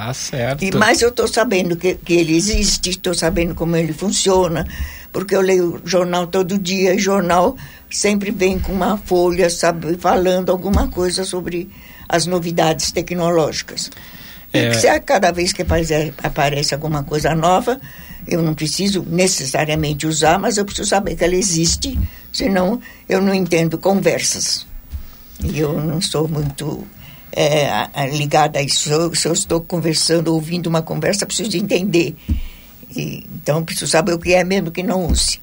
B: Tá certo.
D: E, mas eu estou sabendo que, que ele existe, estou sabendo como ele funciona, porque eu leio jornal todo dia, e jornal sempre vem com uma folha, sabe, falando alguma coisa sobre as novidades tecnológicas. É... E se a cada vez que aparece, aparece alguma coisa nova, eu não preciso necessariamente usar, mas eu preciso saber que ela existe, senão eu não entendo conversas. E eu não sou muito é, ligada a isso. Se eu estou conversando, ouvindo uma conversa, preciso de entender. E, então, preciso saber o que é mesmo que não use.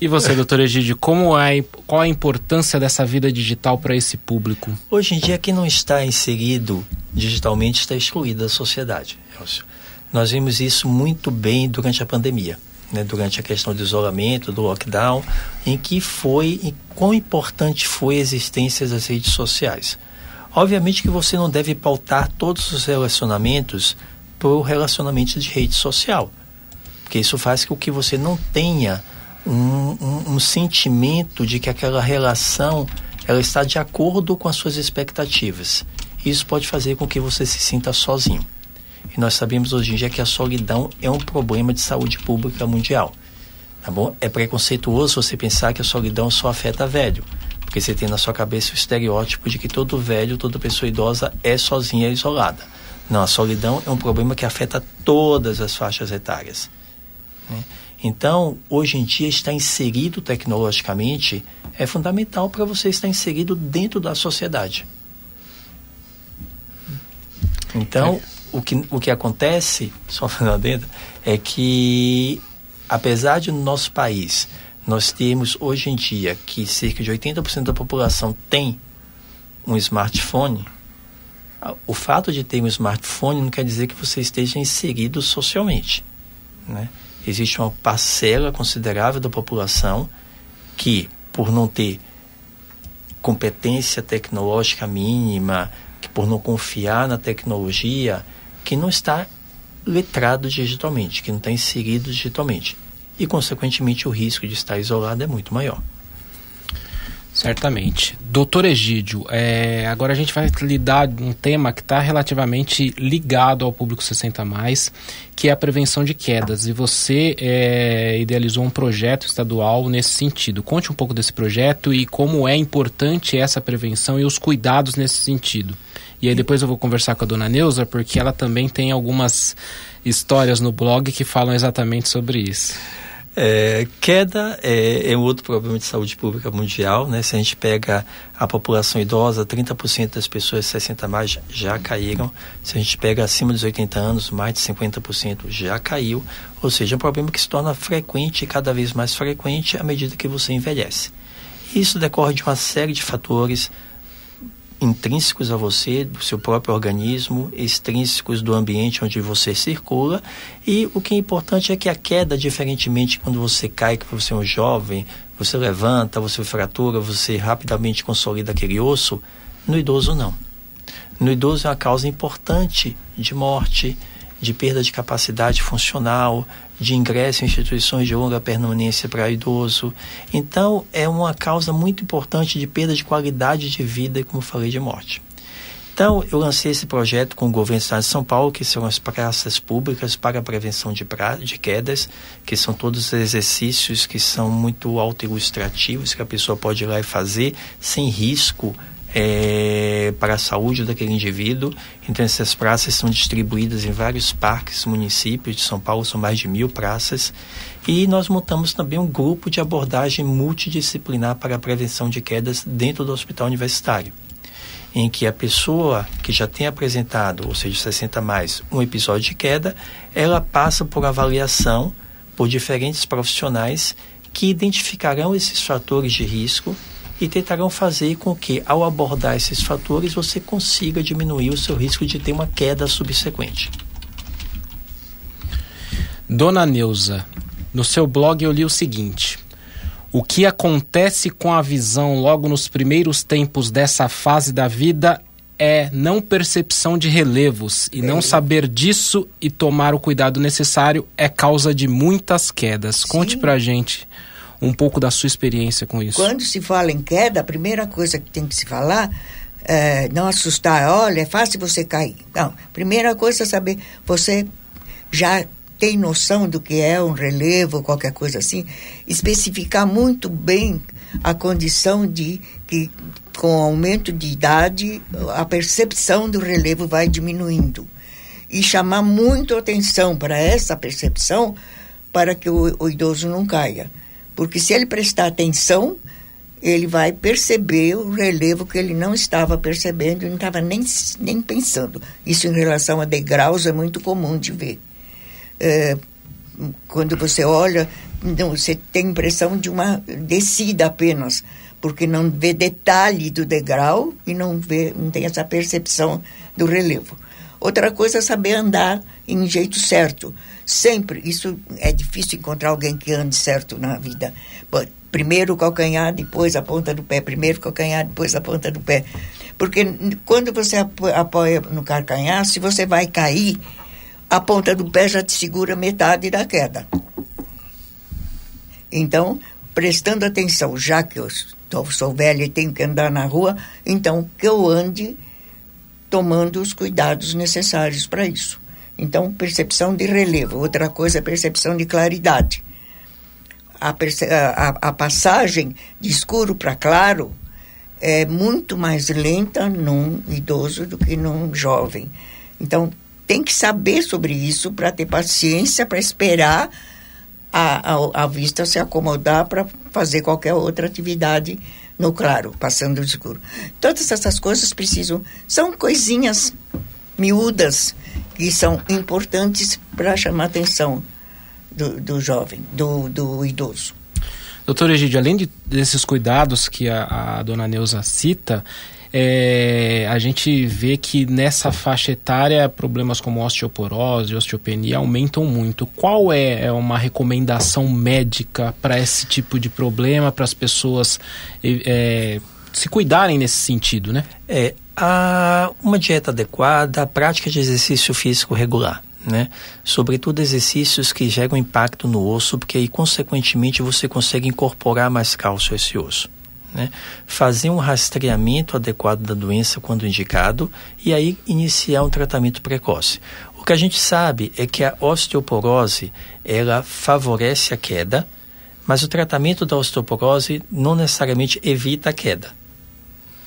B: E você, doutor Egídio, como é, qual a importância dessa vida digital para esse público?
E: Hoje em dia, quem não está inserido digitalmente está excluído da sociedade. Elcio. Nós vimos isso muito bem durante a pandemia, né? durante a questão do isolamento, do lockdown, em que foi, e quão importante foi a existência das redes sociais. Obviamente que você não deve pautar todos os relacionamentos por relacionamento de rede social, porque isso faz com que você não tenha um, um, um sentimento de que aquela relação ela está de acordo com as suas expectativas. Isso pode fazer com que você se sinta sozinho. E nós sabemos hoje em dia que a solidão é um problema de saúde pública mundial. Tá bom? É preconceituoso você pensar que a solidão só afeta velho. Porque você tem na sua cabeça o estereótipo de que todo velho, toda pessoa idosa é sozinha, e isolada. Não, a solidão é um problema que afeta todas as faixas etárias. Né? Então, hoje em dia, estar inserido tecnologicamente é fundamental para você estar inserido dentro da sociedade. Então, o que, o que acontece, só falando dentro, é que, apesar de no nosso país nós temos hoje em dia que cerca de 80% da população tem um smartphone, o fato de ter um smartphone não quer dizer que você esteja inserido socialmente. Né? Existe uma parcela considerável da população que, por não ter competência tecnológica mínima, que por não confiar na tecnologia, que não está letrado digitalmente, que não está inserido digitalmente. E, consequentemente, o risco de estar isolado é muito maior.
B: Certamente. Doutor Egídio, é, agora a gente vai lidar um tema que está relativamente ligado ao público 60 mais, que é a prevenção de quedas. E você é, idealizou um projeto estadual nesse sentido. Conte um pouco desse projeto e como é importante essa prevenção e os cuidados nesse sentido. E aí depois eu vou conversar com a dona Neuza, porque ela também tem algumas histórias no blog que falam exatamente sobre isso.
E: É, queda é, é, outro problema de saúde pública mundial, né? Se a gente pega a população idosa, 30% das pessoas 60 mais já caíram. Se a gente pega acima dos 80 anos, mais de 50% já caiu. Ou seja, é um problema que se torna frequente cada vez mais frequente à medida que você envelhece. Isso decorre de uma série de fatores, intrínsecos a você, do seu próprio organismo, extrínsecos do ambiente onde você circula. E o que é importante é que a queda, diferentemente quando você cai, que você é um jovem, você levanta, você fratura, você rapidamente consolida aquele osso, no idoso não. No idoso é uma causa importante de morte, de perda de capacidade funcional, de ingresso em instituições de longa permanência para idoso. Então, é uma causa muito importante de perda de qualidade de vida e, como falei, de morte. Então, eu lancei esse projeto com o governo do Estado de São Paulo, que são as praças públicas para a prevenção de, pra, de quedas, que são todos exercícios que são muito autoilustrativos, que a pessoa pode ir lá e fazer sem risco é, para a saúde daquele indivíduo. Então, essas praças são distribuídas em vários parques, municípios de São Paulo, são mais de mil praças. E nós montamos também um grupo de abordagem multidisciplinar para a prevenção de quedas dentro do hospital universitário, em que a pessoa que já tem apresentado, ou seja, 60 mais, um episódio de queda, ela passa por avaliação por diferentes profissionais que identificarão esses fatores de risco e tentarão fazer com que, ao abordar esses fatores, você consiga diminuir o seu risco de ter uma queda subsequente.
B: Dona Neuza, no seu blog eu li o seguinte: O que acontece com a visão logo nos primeiros tempos dessa fase da vida é não percepção de relevos e não saber disso e tomar o cuidado necessário é causa de muitas quedas. Sim. Conte pra gente um pouco da sua experiência com isso.
D: Quando se fala em queda, a primeira coisa que tem que se falar é não assustar, olha, é fácil você cair. Não, primeira coisa é saber, você já tem noção do que é um relevo, qualquer coisa assim, especificar muito bem a condição de que com o aumento de idade a percepção do relevo vai diminuindo e chamar muito atenção para essa percepção para que o, o idoso não caia. Porque se ele prestar atenção, ele vai perceber o relevo que ele não estava percebendo não estava nem, nem pensando. Isso em relação a degraus é muito comum de ver. É, quando você olha, não, você tem impressão de uma descida apenas, porque não vê detalhe do degrau e não, vê, não tem essa percepção do relevo. Outra coisa é saber andar em jeito certo. Sempre, isso é difícil encontrar alguém que ande certo na vida. Primeiro o calcanhar, depois a ponta do pé. Primeiro o calcanhar, depois a ponta do pé. Porque quando você apoia no calcanhar, se você vai cair, a ponta do pé já te segura metade da queda. Então, prestando atenção, já que eu sou velha e tenho que andar na rua, então que eu ande tomando os cuidados necessários para isso. Então, percepção de relevo. Outra coisa é percepção de claridade. A, a, a passagem de escuro para claro é muito mais lenta num idoso do que num jovem. Então, tem que saber sobre isso para ter paciência, para esperar a, a, a, vista se acomodar para fazer qualquer outra atividade no claro, passando no escuro. Todas essas coisas precisam. São coisinhas miúdas que são importantes para chamar a atenção do, do jovem, do, do idoso.
B: Doutor Egídio, além de, desses cuidados que a, a dona Neuza cita, é, a gente vê que nessa faixa etária problemas como osteoporose, osteopenia aumentam muito. Qual é, é uma recomendação médica para esse tipo de problema, para as pessoas é, se cuidarem nesse sentido, né?
E: É, a, uma dieta adequada, a prática de exercício físico regular. Né? Sobretudo exercícios que geram impacto no osso, porque aí, consequentemente, você consegue incorporar mais cálcio a esse osso. Né? Fazer um rastreamento adequado da doença quando indicado e aí iniciar um tratamento precoce. O que a gente sabe é que a osteoporose ela favorece a queda, mas o tratamento da osteoporose não necessariamente evita a queda.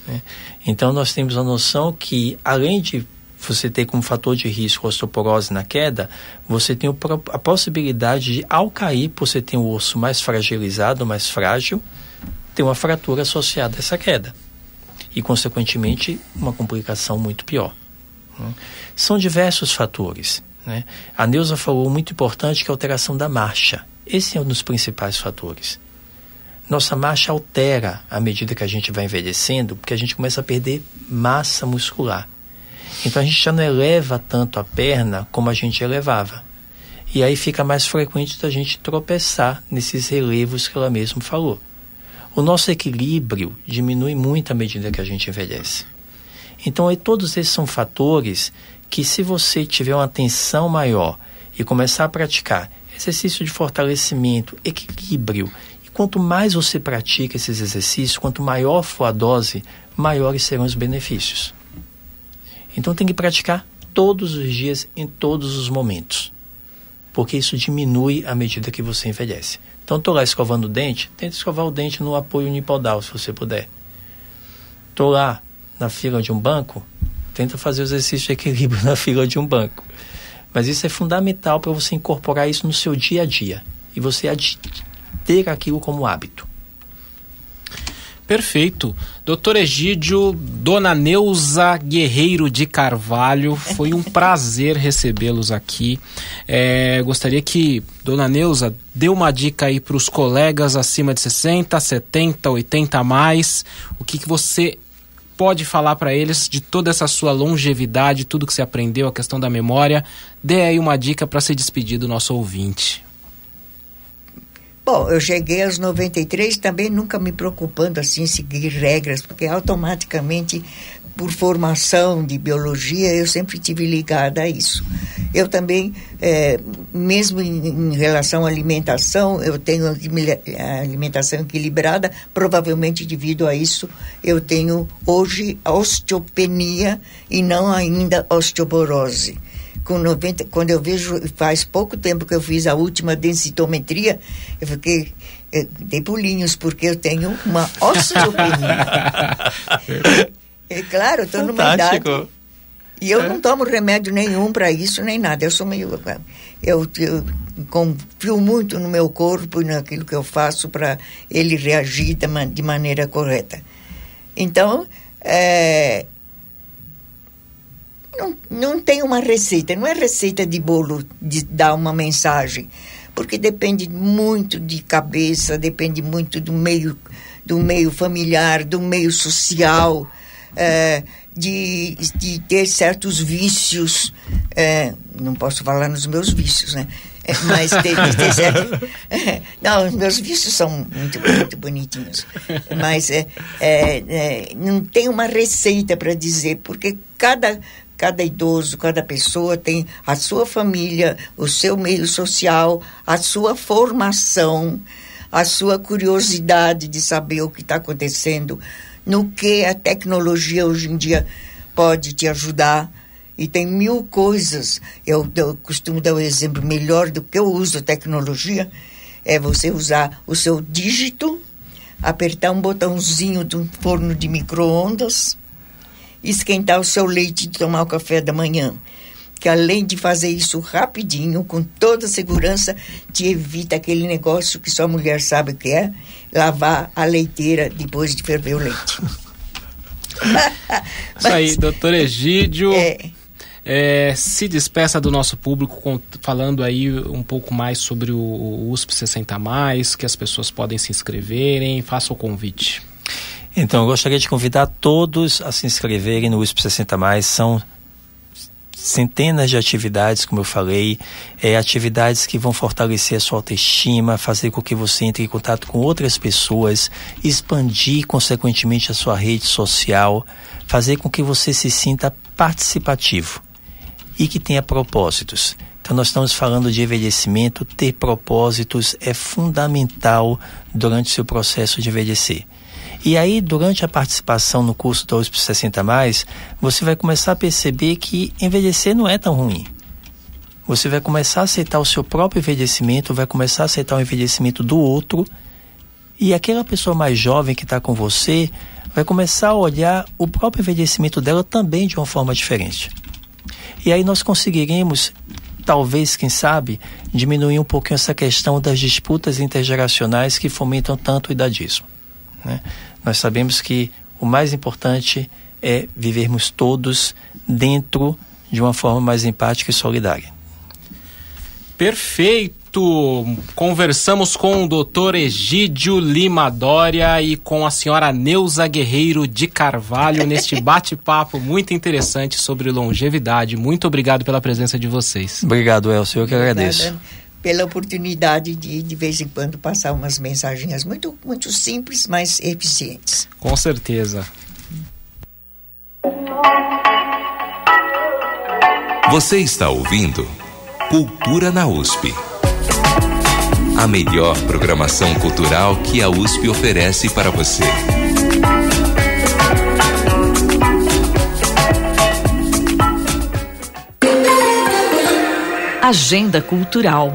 E: Né? Então nós temos a noção que além de você ter como fator de risco osteoporose na queda, você tem a possibilidade de, ao cair, você ter um osso mais fragilizado, mais frágil, ter uma fratura associada a essa queda. E, consequentemente, uma complicação muito pior. Né? São diversos fatores. Né? A Neuza falou muito importante que é a alteração da marcha. Esse é um dos principais fatores. Nossa marcha altera à medida que a gente vai envelhecendo, porque a gente começa a perder massa muscular. Então a gente já não eleva tanto a perna como a gente elevava. E aí fica mais frequente da gente tropeçar nesses relevos que ela mesma falou. O nosso equilíbrio diminui muito à medida que a gente envelhece. Então, aí, todos esses são fatores que, se você tiver uma atenção maior e começar a praticar exercício de fortalecimento, equilíbrio, quanto mais você pratica esses exercícios, quanto maior for a dose, maiores serão os benefícios. Então tem que praticar todos os dias, em todos os momentos. Porque isso diminui à medida que você envelhece. Então, estou lá escovando o dente, tenta escovar o dente no apoio unipodal, se você puder. Estou lá na fila de um banco, tenta fazer o exercício de equilíbrio na fila de um banco. Mas isso é fundamental para você incorporar isso no seu dia a dia e você ter aquilo como hábito.
B: Perfeito. Doutor Egídio, Dona Neuza Guerreiro de Carvalho, foi um prazer recebê-los aqui. É, gostaria que Dona Neuza dê uma dica aí para os colegas acima de 60, 70, 80 a mais. O que, que você pode falar para eles de toda essa sua longevidade, tudo que você aprendeu, a questão da memória? Dê aí uma dica para se despedir do nosso ouvinte.
D: Bom, eu cheguei aos 93 também nunca me preocupando assim seguir regras, porque automaticamente por formação de biologia eu sempre tive ligada a isso. Eu também, é, mesmo em, em, relação à alimentação, eu tenho alimentação equilibrada, provavelmente devido a isso eu tenho hoje osteopenia e não ainda osteoporose com 90, quando eu vejo, faz pouco tempo que eu fiz a última densitometria, eu fiquei, eu dei pulinhos, porque eu tenho uma osteopenia. é claro, estou numa idade. E eu é. não tomo remédio nenhum para isso, nem nada. Eu sou meio. Eu, eu confio muito no meu corpo e naquilo que eu faço para ele reagir de, maneira correta. Então, é, não, não tem uma receita, não é receita de bolo de dar uma mensagem, porque depende muito de cabeça, depende muito do meio, do meio familiar, do meio social, é, de, de ter certos vícios. É, não posso falar nos meus vícios, né? É, mas ter, ter certo, não, os meus vícios são muito, muito bonitinhos. Mas é, é, é não tem uma receita para dizer, porque cada cada idoso, cada pessoa tem a sua família, o seu meio social, a sua formação, a sua curiosidade de saber o que está acontecendo, no que a tecnologia hoje em dia pode te ajudar. E tem mil coisas. Eu, eu costumo dar o um exemplo melhor do que eu uso tecnologia. É você usar o seu dígito, apertar um botãozinho de um forno de micro-ondas esquentar o seu leite e tomar o café da manhã. Que além de fazer isso rapidinho, com toda segurança, te evita aquele negócio que sua mulher sabe o que é, lavar a leiteira depois de ferver o leite.
B: Isso aí, doutor Egídio. É, é, se despeça do nosso público falando aí um pouco mais sobre o USP 60 mais, que as pessoas podem se inscreverem, faça o convite.
E: Então, eu gostaria de convidar todos a se inscreverem no USP 60 Mais. São centenas de atividades, como eu falei, é, atividades que vão fortalecer a sua autoestima, fazer com que você entre em contato com outras pessoas, expandir consequentemente a sua rede social, fazer com que você se sinta participativo e que tenha propósitos. Então, nós estamos falando de envelhecimento, ter propósitos é fundamental durante o seu processo de envelhecer. E aí, durante a participação no curso da USP 60, você vai começar a perceber que envelhecer não é tão ruim. Você vai começar a aceitar o seu próprio envelhecimento, vai começar a aceitar o envelhecimento do outro, e aquela pessoa mais jovem que está com você vai começar a olhar o próprio envelhecimento dela também de uma forma diferente. E aí nós conseguiremos, talvez, quem sabe, diminuir um pouquinho essa questão das disputas intergeracionais que fomentam tanto o idadismo. Né? Nós sabemos que o mais importante é vivermos todos dentro de uma forma mais empática e solidária.
B: Perfeito! Conversamos com o Dr. Egídio Lima Dória e com a senhora Neuza Guerreiro de Carvalho neste bate-papo muito interessante sobre longevidade. Muito obrigado pela presença de vocês.
E: Obrigado, Elcio. Eu que agradeço.
D: Obrigada pela oportunidade de, de vez em quando, passar umas mensagens muito, muito simples, mas eficientes.
B: Com certeza.
A: Você está ouvindo Cultura na USP. A melhor programação cultural que a USP oferece para você.
F: Agenda Cultural.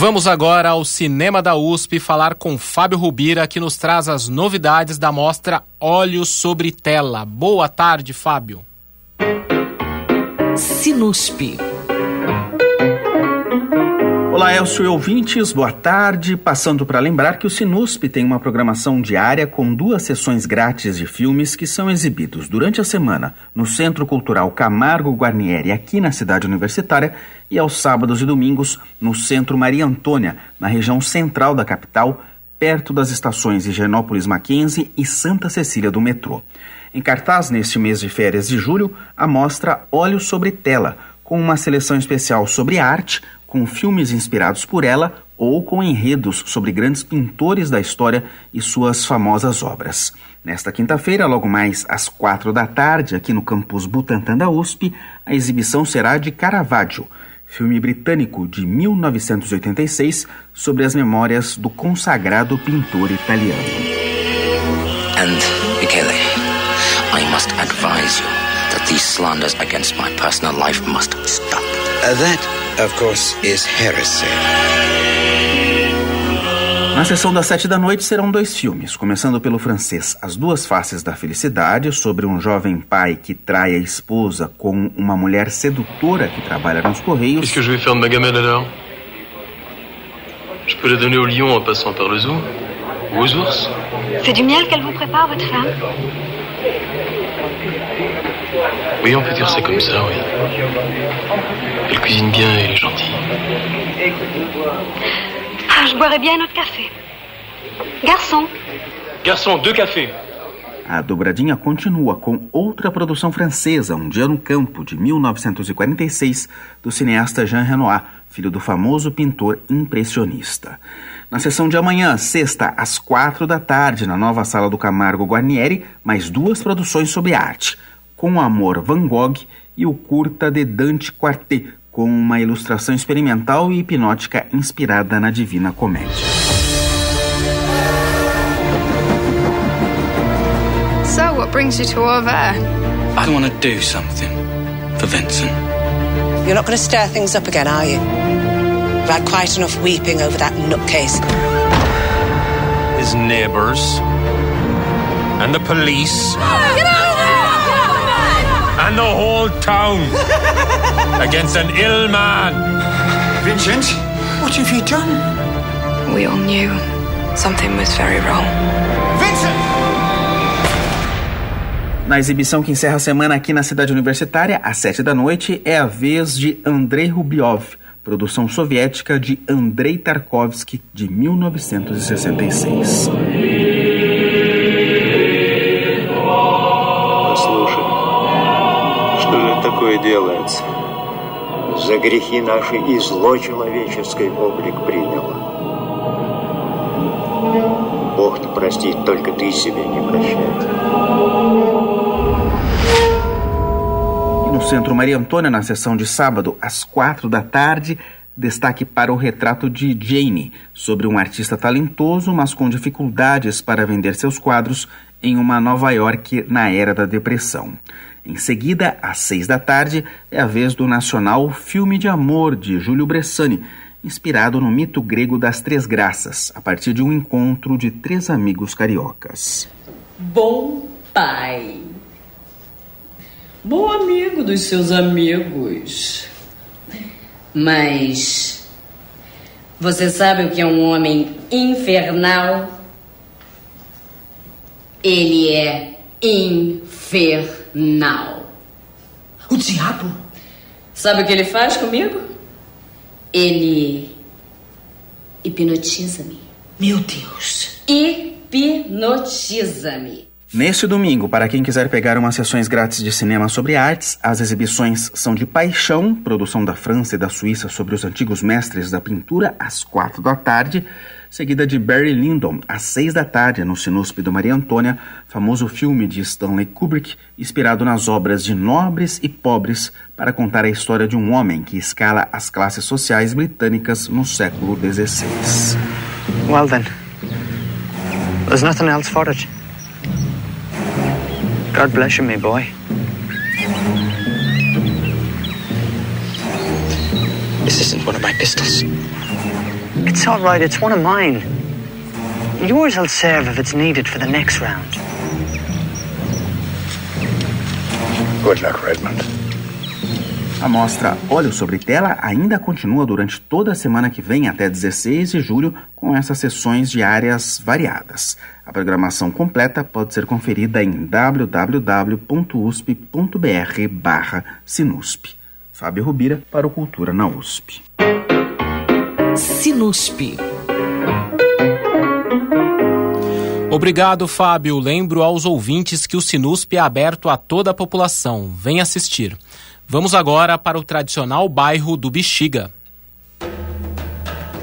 B: Vamos agora ao Cinema da USP falar com Fábio Rubira, que nos traz as novidades da mostra Olhos sobre Tela. Boa tarde, Fábio.
F: Sinuspe.
G: Olá, Elcio e ouvintes, boa tarde. Passando para lembrar que o Sinusp tem uma programação diária com duas sessões grátis de filmes que são exibidos durante a semana no Centro Cultural Camargo Guarnieri, aqui na cidade universitária, e aos sábados e domingos no Centro Maria Antônia, na região central da capital, perto das estações Higienópolis Mackenzie e Santa Cecília do metrô. Em cartaz neste mês de férias de julho, a mostra Olhos sobre Tela, com uma seleção especial sobre arte, com filmes inspirados por ela ou com enredos sobre grandes pintores da história e suas famosas obras. Nesta quinta-feira, logo mais às quatro da tarde, aqui no campus Butantã da USP, a exibição será de Caravaggio, filme britânico de 1986 sobre as memórias do consagrado pintor italiano.
H: And, Michele, I must advise you that these slanders against my personal life must stop.
I: Uh, that, of course, is heresy.
G: Na sessão das sete da noite serão dois filmes, começando pelo francês As Duas Faces da Felicidade, sobre um jovem pai que trai a esposa com uma mulher sedutora que trabalha nos Correios.
J: Qu'est-ce que je vais faire de ma gamelle alors Je peux la donner au lion en passant par le zoo Ou aux ours
K: C'est du miel qu'elle vous prépare, votre femme
J: Oui, on peut dire ça comme ça, oui. Elle cuisine bien et elle est gentille.
K: Ah, je boirais bien un autre café. Garçon,
J: Garçon, deux cafés.
G: A dobradinha continua com outra produção francesa, Um Dia no Campo, de 1946, do cineasta Jean Renoir, filho do famoso pintor impressionista. Na sessão de amanhã, sexta, às quatro da tarde, na nova sala do Camargo Guarnieri, mais duas produções sobre arte. Com Amor Van Gogh e o curta de Dante Quartet, com uma ilustração experimental e hipnótica inspirada na Divina Comédia.
K: so what brings you to there?
I: I want to do something for Vincent.
L: You're not going to stir things up again, are you? You've had quite enough weeping over that nutcase.
M: His neighbors and the police and the whole town against an ill man.
I: Vincent, what have you done?
K: We all knew something was very wrong.
G: Na exibição que encerra a semana aqui na cidade universitária, às sete da noite, é a vez de Andrei Rubliov, produção soviética de Andrei Tarkovsky, de 1966.
N: такое делается? За грехи наши и зло человеческий облик приняло. Бог-то простит, только ты себе не прощай.
G: No Centro Maria Antônia, na sessão de sábado, às quatro da tarde, destaque para o retrato de Jane, sobre um artista talentoso, mas com dificuldades para vender seus quadros em uma Nova York na era da depressão. Em seguida, às seis da tarde, é a vez do nacional Filme de Amor de Júlio Bressani, inspirado no mito grego das Três Graças, a partir de um encontro de três amigos cariocas.
O: Bom pai bom amigo dos seus amigos. Mas você sabe o que é um homem infernal? Ele é infernal.
P: O diabo?
O: Sabe o que ele faz comigo? Ele hipnotiza-me.
P: Meu Deus.
O: Hipnotiza-me.
G: Neste domingo, para quem quiser pegar umas sessões grátis de cinema sobre artes, as exibições são de Paixão, produção da França e da Suíça sobre os antigos mestres da pintura, às quatro da tarde, seguida de Barry Lyndon, às seis da tarde, no Sinusp do Maria Antônia, famoso filme de Stanley Kubrick, inspirado nas obras de Nobres e Pobres, para contar a história de um homem que escala as classes sociais britânicas no século XVI.
Q: Well then, there's nothing else for it. God bless you, my boy.
H: This isn't one of my pistols.
Q: It's all right, it's one of mine. Yours will serve if it's needed for the next round.
N: Good luck, Redmond.
G: A mostra Óleo sobre Tela ainda continua durante toda a semana que vem, até 16 de julho, com essas sessões de áreas variadas. A programação completa pode ser conferida em www.usp.br Sinusp. Fábio Rubira para o Cultura na USP.
F: Sinusp.
B: Obrigado, Fábio. Lembro aos ouvintes que o Sinusp é aberto a toda a população. Vem assistir. Vamos agora para o tradicional bairro do Bexiga.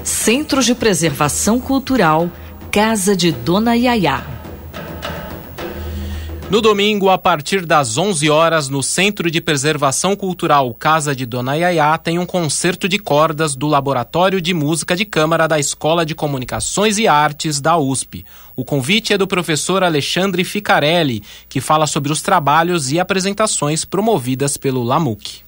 F: Centro de Preservação Cultural, Casa de Dona Yaya.
B: No domingo, a partir das 11 horas, no Centro de Preservação Cultural Casa de Dona Yaya, tem um concerto de cordas do Laboratório de Música de Câmara da Escola de Comunicações e Artes da USP. O convite é do professor Alexandre Ficarelli, que fala sobre os trabalhos e apresentações promovidas pelo LAMUC.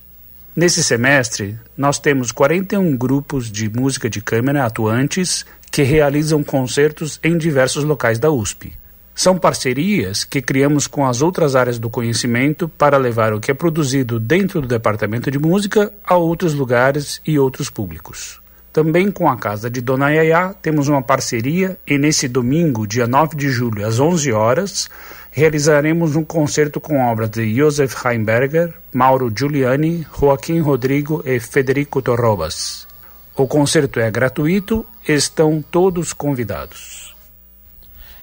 R: Nesse semestre, nós temos 41 grupos de música de câmara atuantes que realizam concertos em diversos locais da USP. São parcerias que criamos com as outras áreas do conhecimento para levar o que é produzido dentro do departamento de música a outros lugares e outros públicos. Também com a Casa de Dona Yaya temos uma parceria e nesse domingo, dia 9 de julho, às 11 horas, realizaremos um concerto com obras de Josef Heimberger, Mauro Giuliani, Joaquim Rodrigo e Federico Torrobas. O concerto é gratuito, estão todos convidados.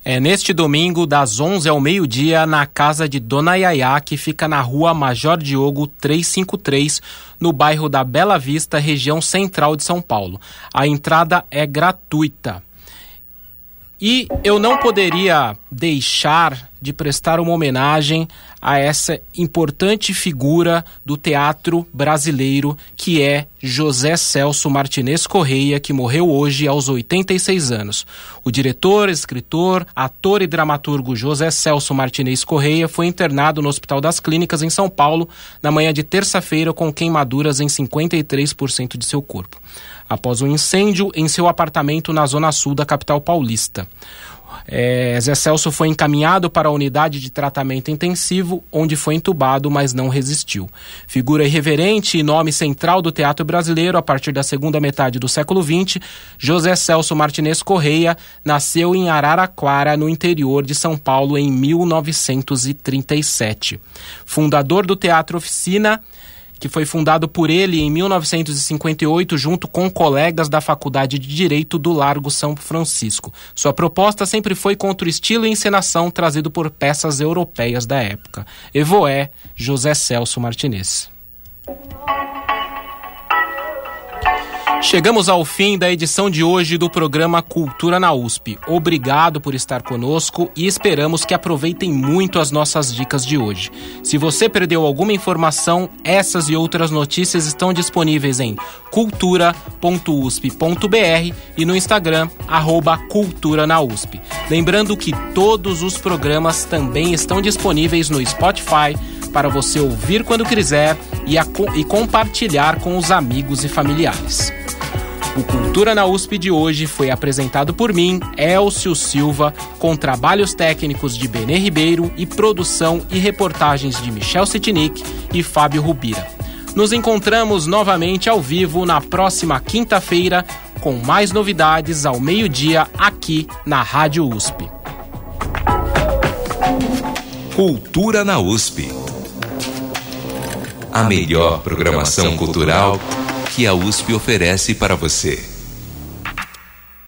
B: É neste domingo, das 11 ao meio-dia, na casa de Dona Yaya, que fica na rua Major Diogo 353, no bairro da Bela Vista, região central de São Paulo. A entrada é gratuita. E eu não poderia deixar de prestar uma homenagem a essa importante figura do teatro brasileiro que é José Celso Martinez Correia, que morreu hoje aos 86 anos. O diretor, escritor, ator e dramaturgo José Celso Martinez Correia foi internado no Hospital das Clínicas em São Paulo na manhã de terça-feira com queimaduras em 53% de seu corpo após um incêndio em seu apartamento na zona sul da capital paulista. É, Zé Celso foi encaminhado para a unidade de tratamento intensivo, onde foi entubado, mas não resistiu. Figura irreverente e nome central do teatro brasileiro a partir da segunda metade do século XX, José Celso Martinez Correia nasceu em Araraquara, no interior de São Paulo, em 1937. Fundador do Teatro Oficina que foi fundado por ele em 1958 junto com colegas da Faculdade de Direito do Largo São Francisco. Sua proposta sempre foi contra o estilo e encenação trazido por peças europeias da época. Evoé José Celso Martinez. Chegamos ao fim da edição de hoje do programa Cultura na USP. Obrigado por estar conosco e esperamos que aproveitem muito as nossas dicas de hoje. Se você perdeu alguma informação, essas e outras notícias estão disponíveis em cultura.usp.br e no Instagram, arroba Cultura na USP. Lembrando que todos os programas também estão disponíveis no Spotify para você ouvir quando quiser e, e compartilhar com os amigos e familiares. O Cultura na USP de hoje foi apresentado por mim, Elcio Silva, com trabalhos técnicos de Benê Ribeiro e produção e reportagens de Michel Sitnik e Fábio Rubira. Nos encontramos novamente ao vivo na próxima quinta-feira com mais novidades ao meio-dia aqui na Rádio USP.
A: Cultura na USP. A melhor programação cultural que a USP oferece para você.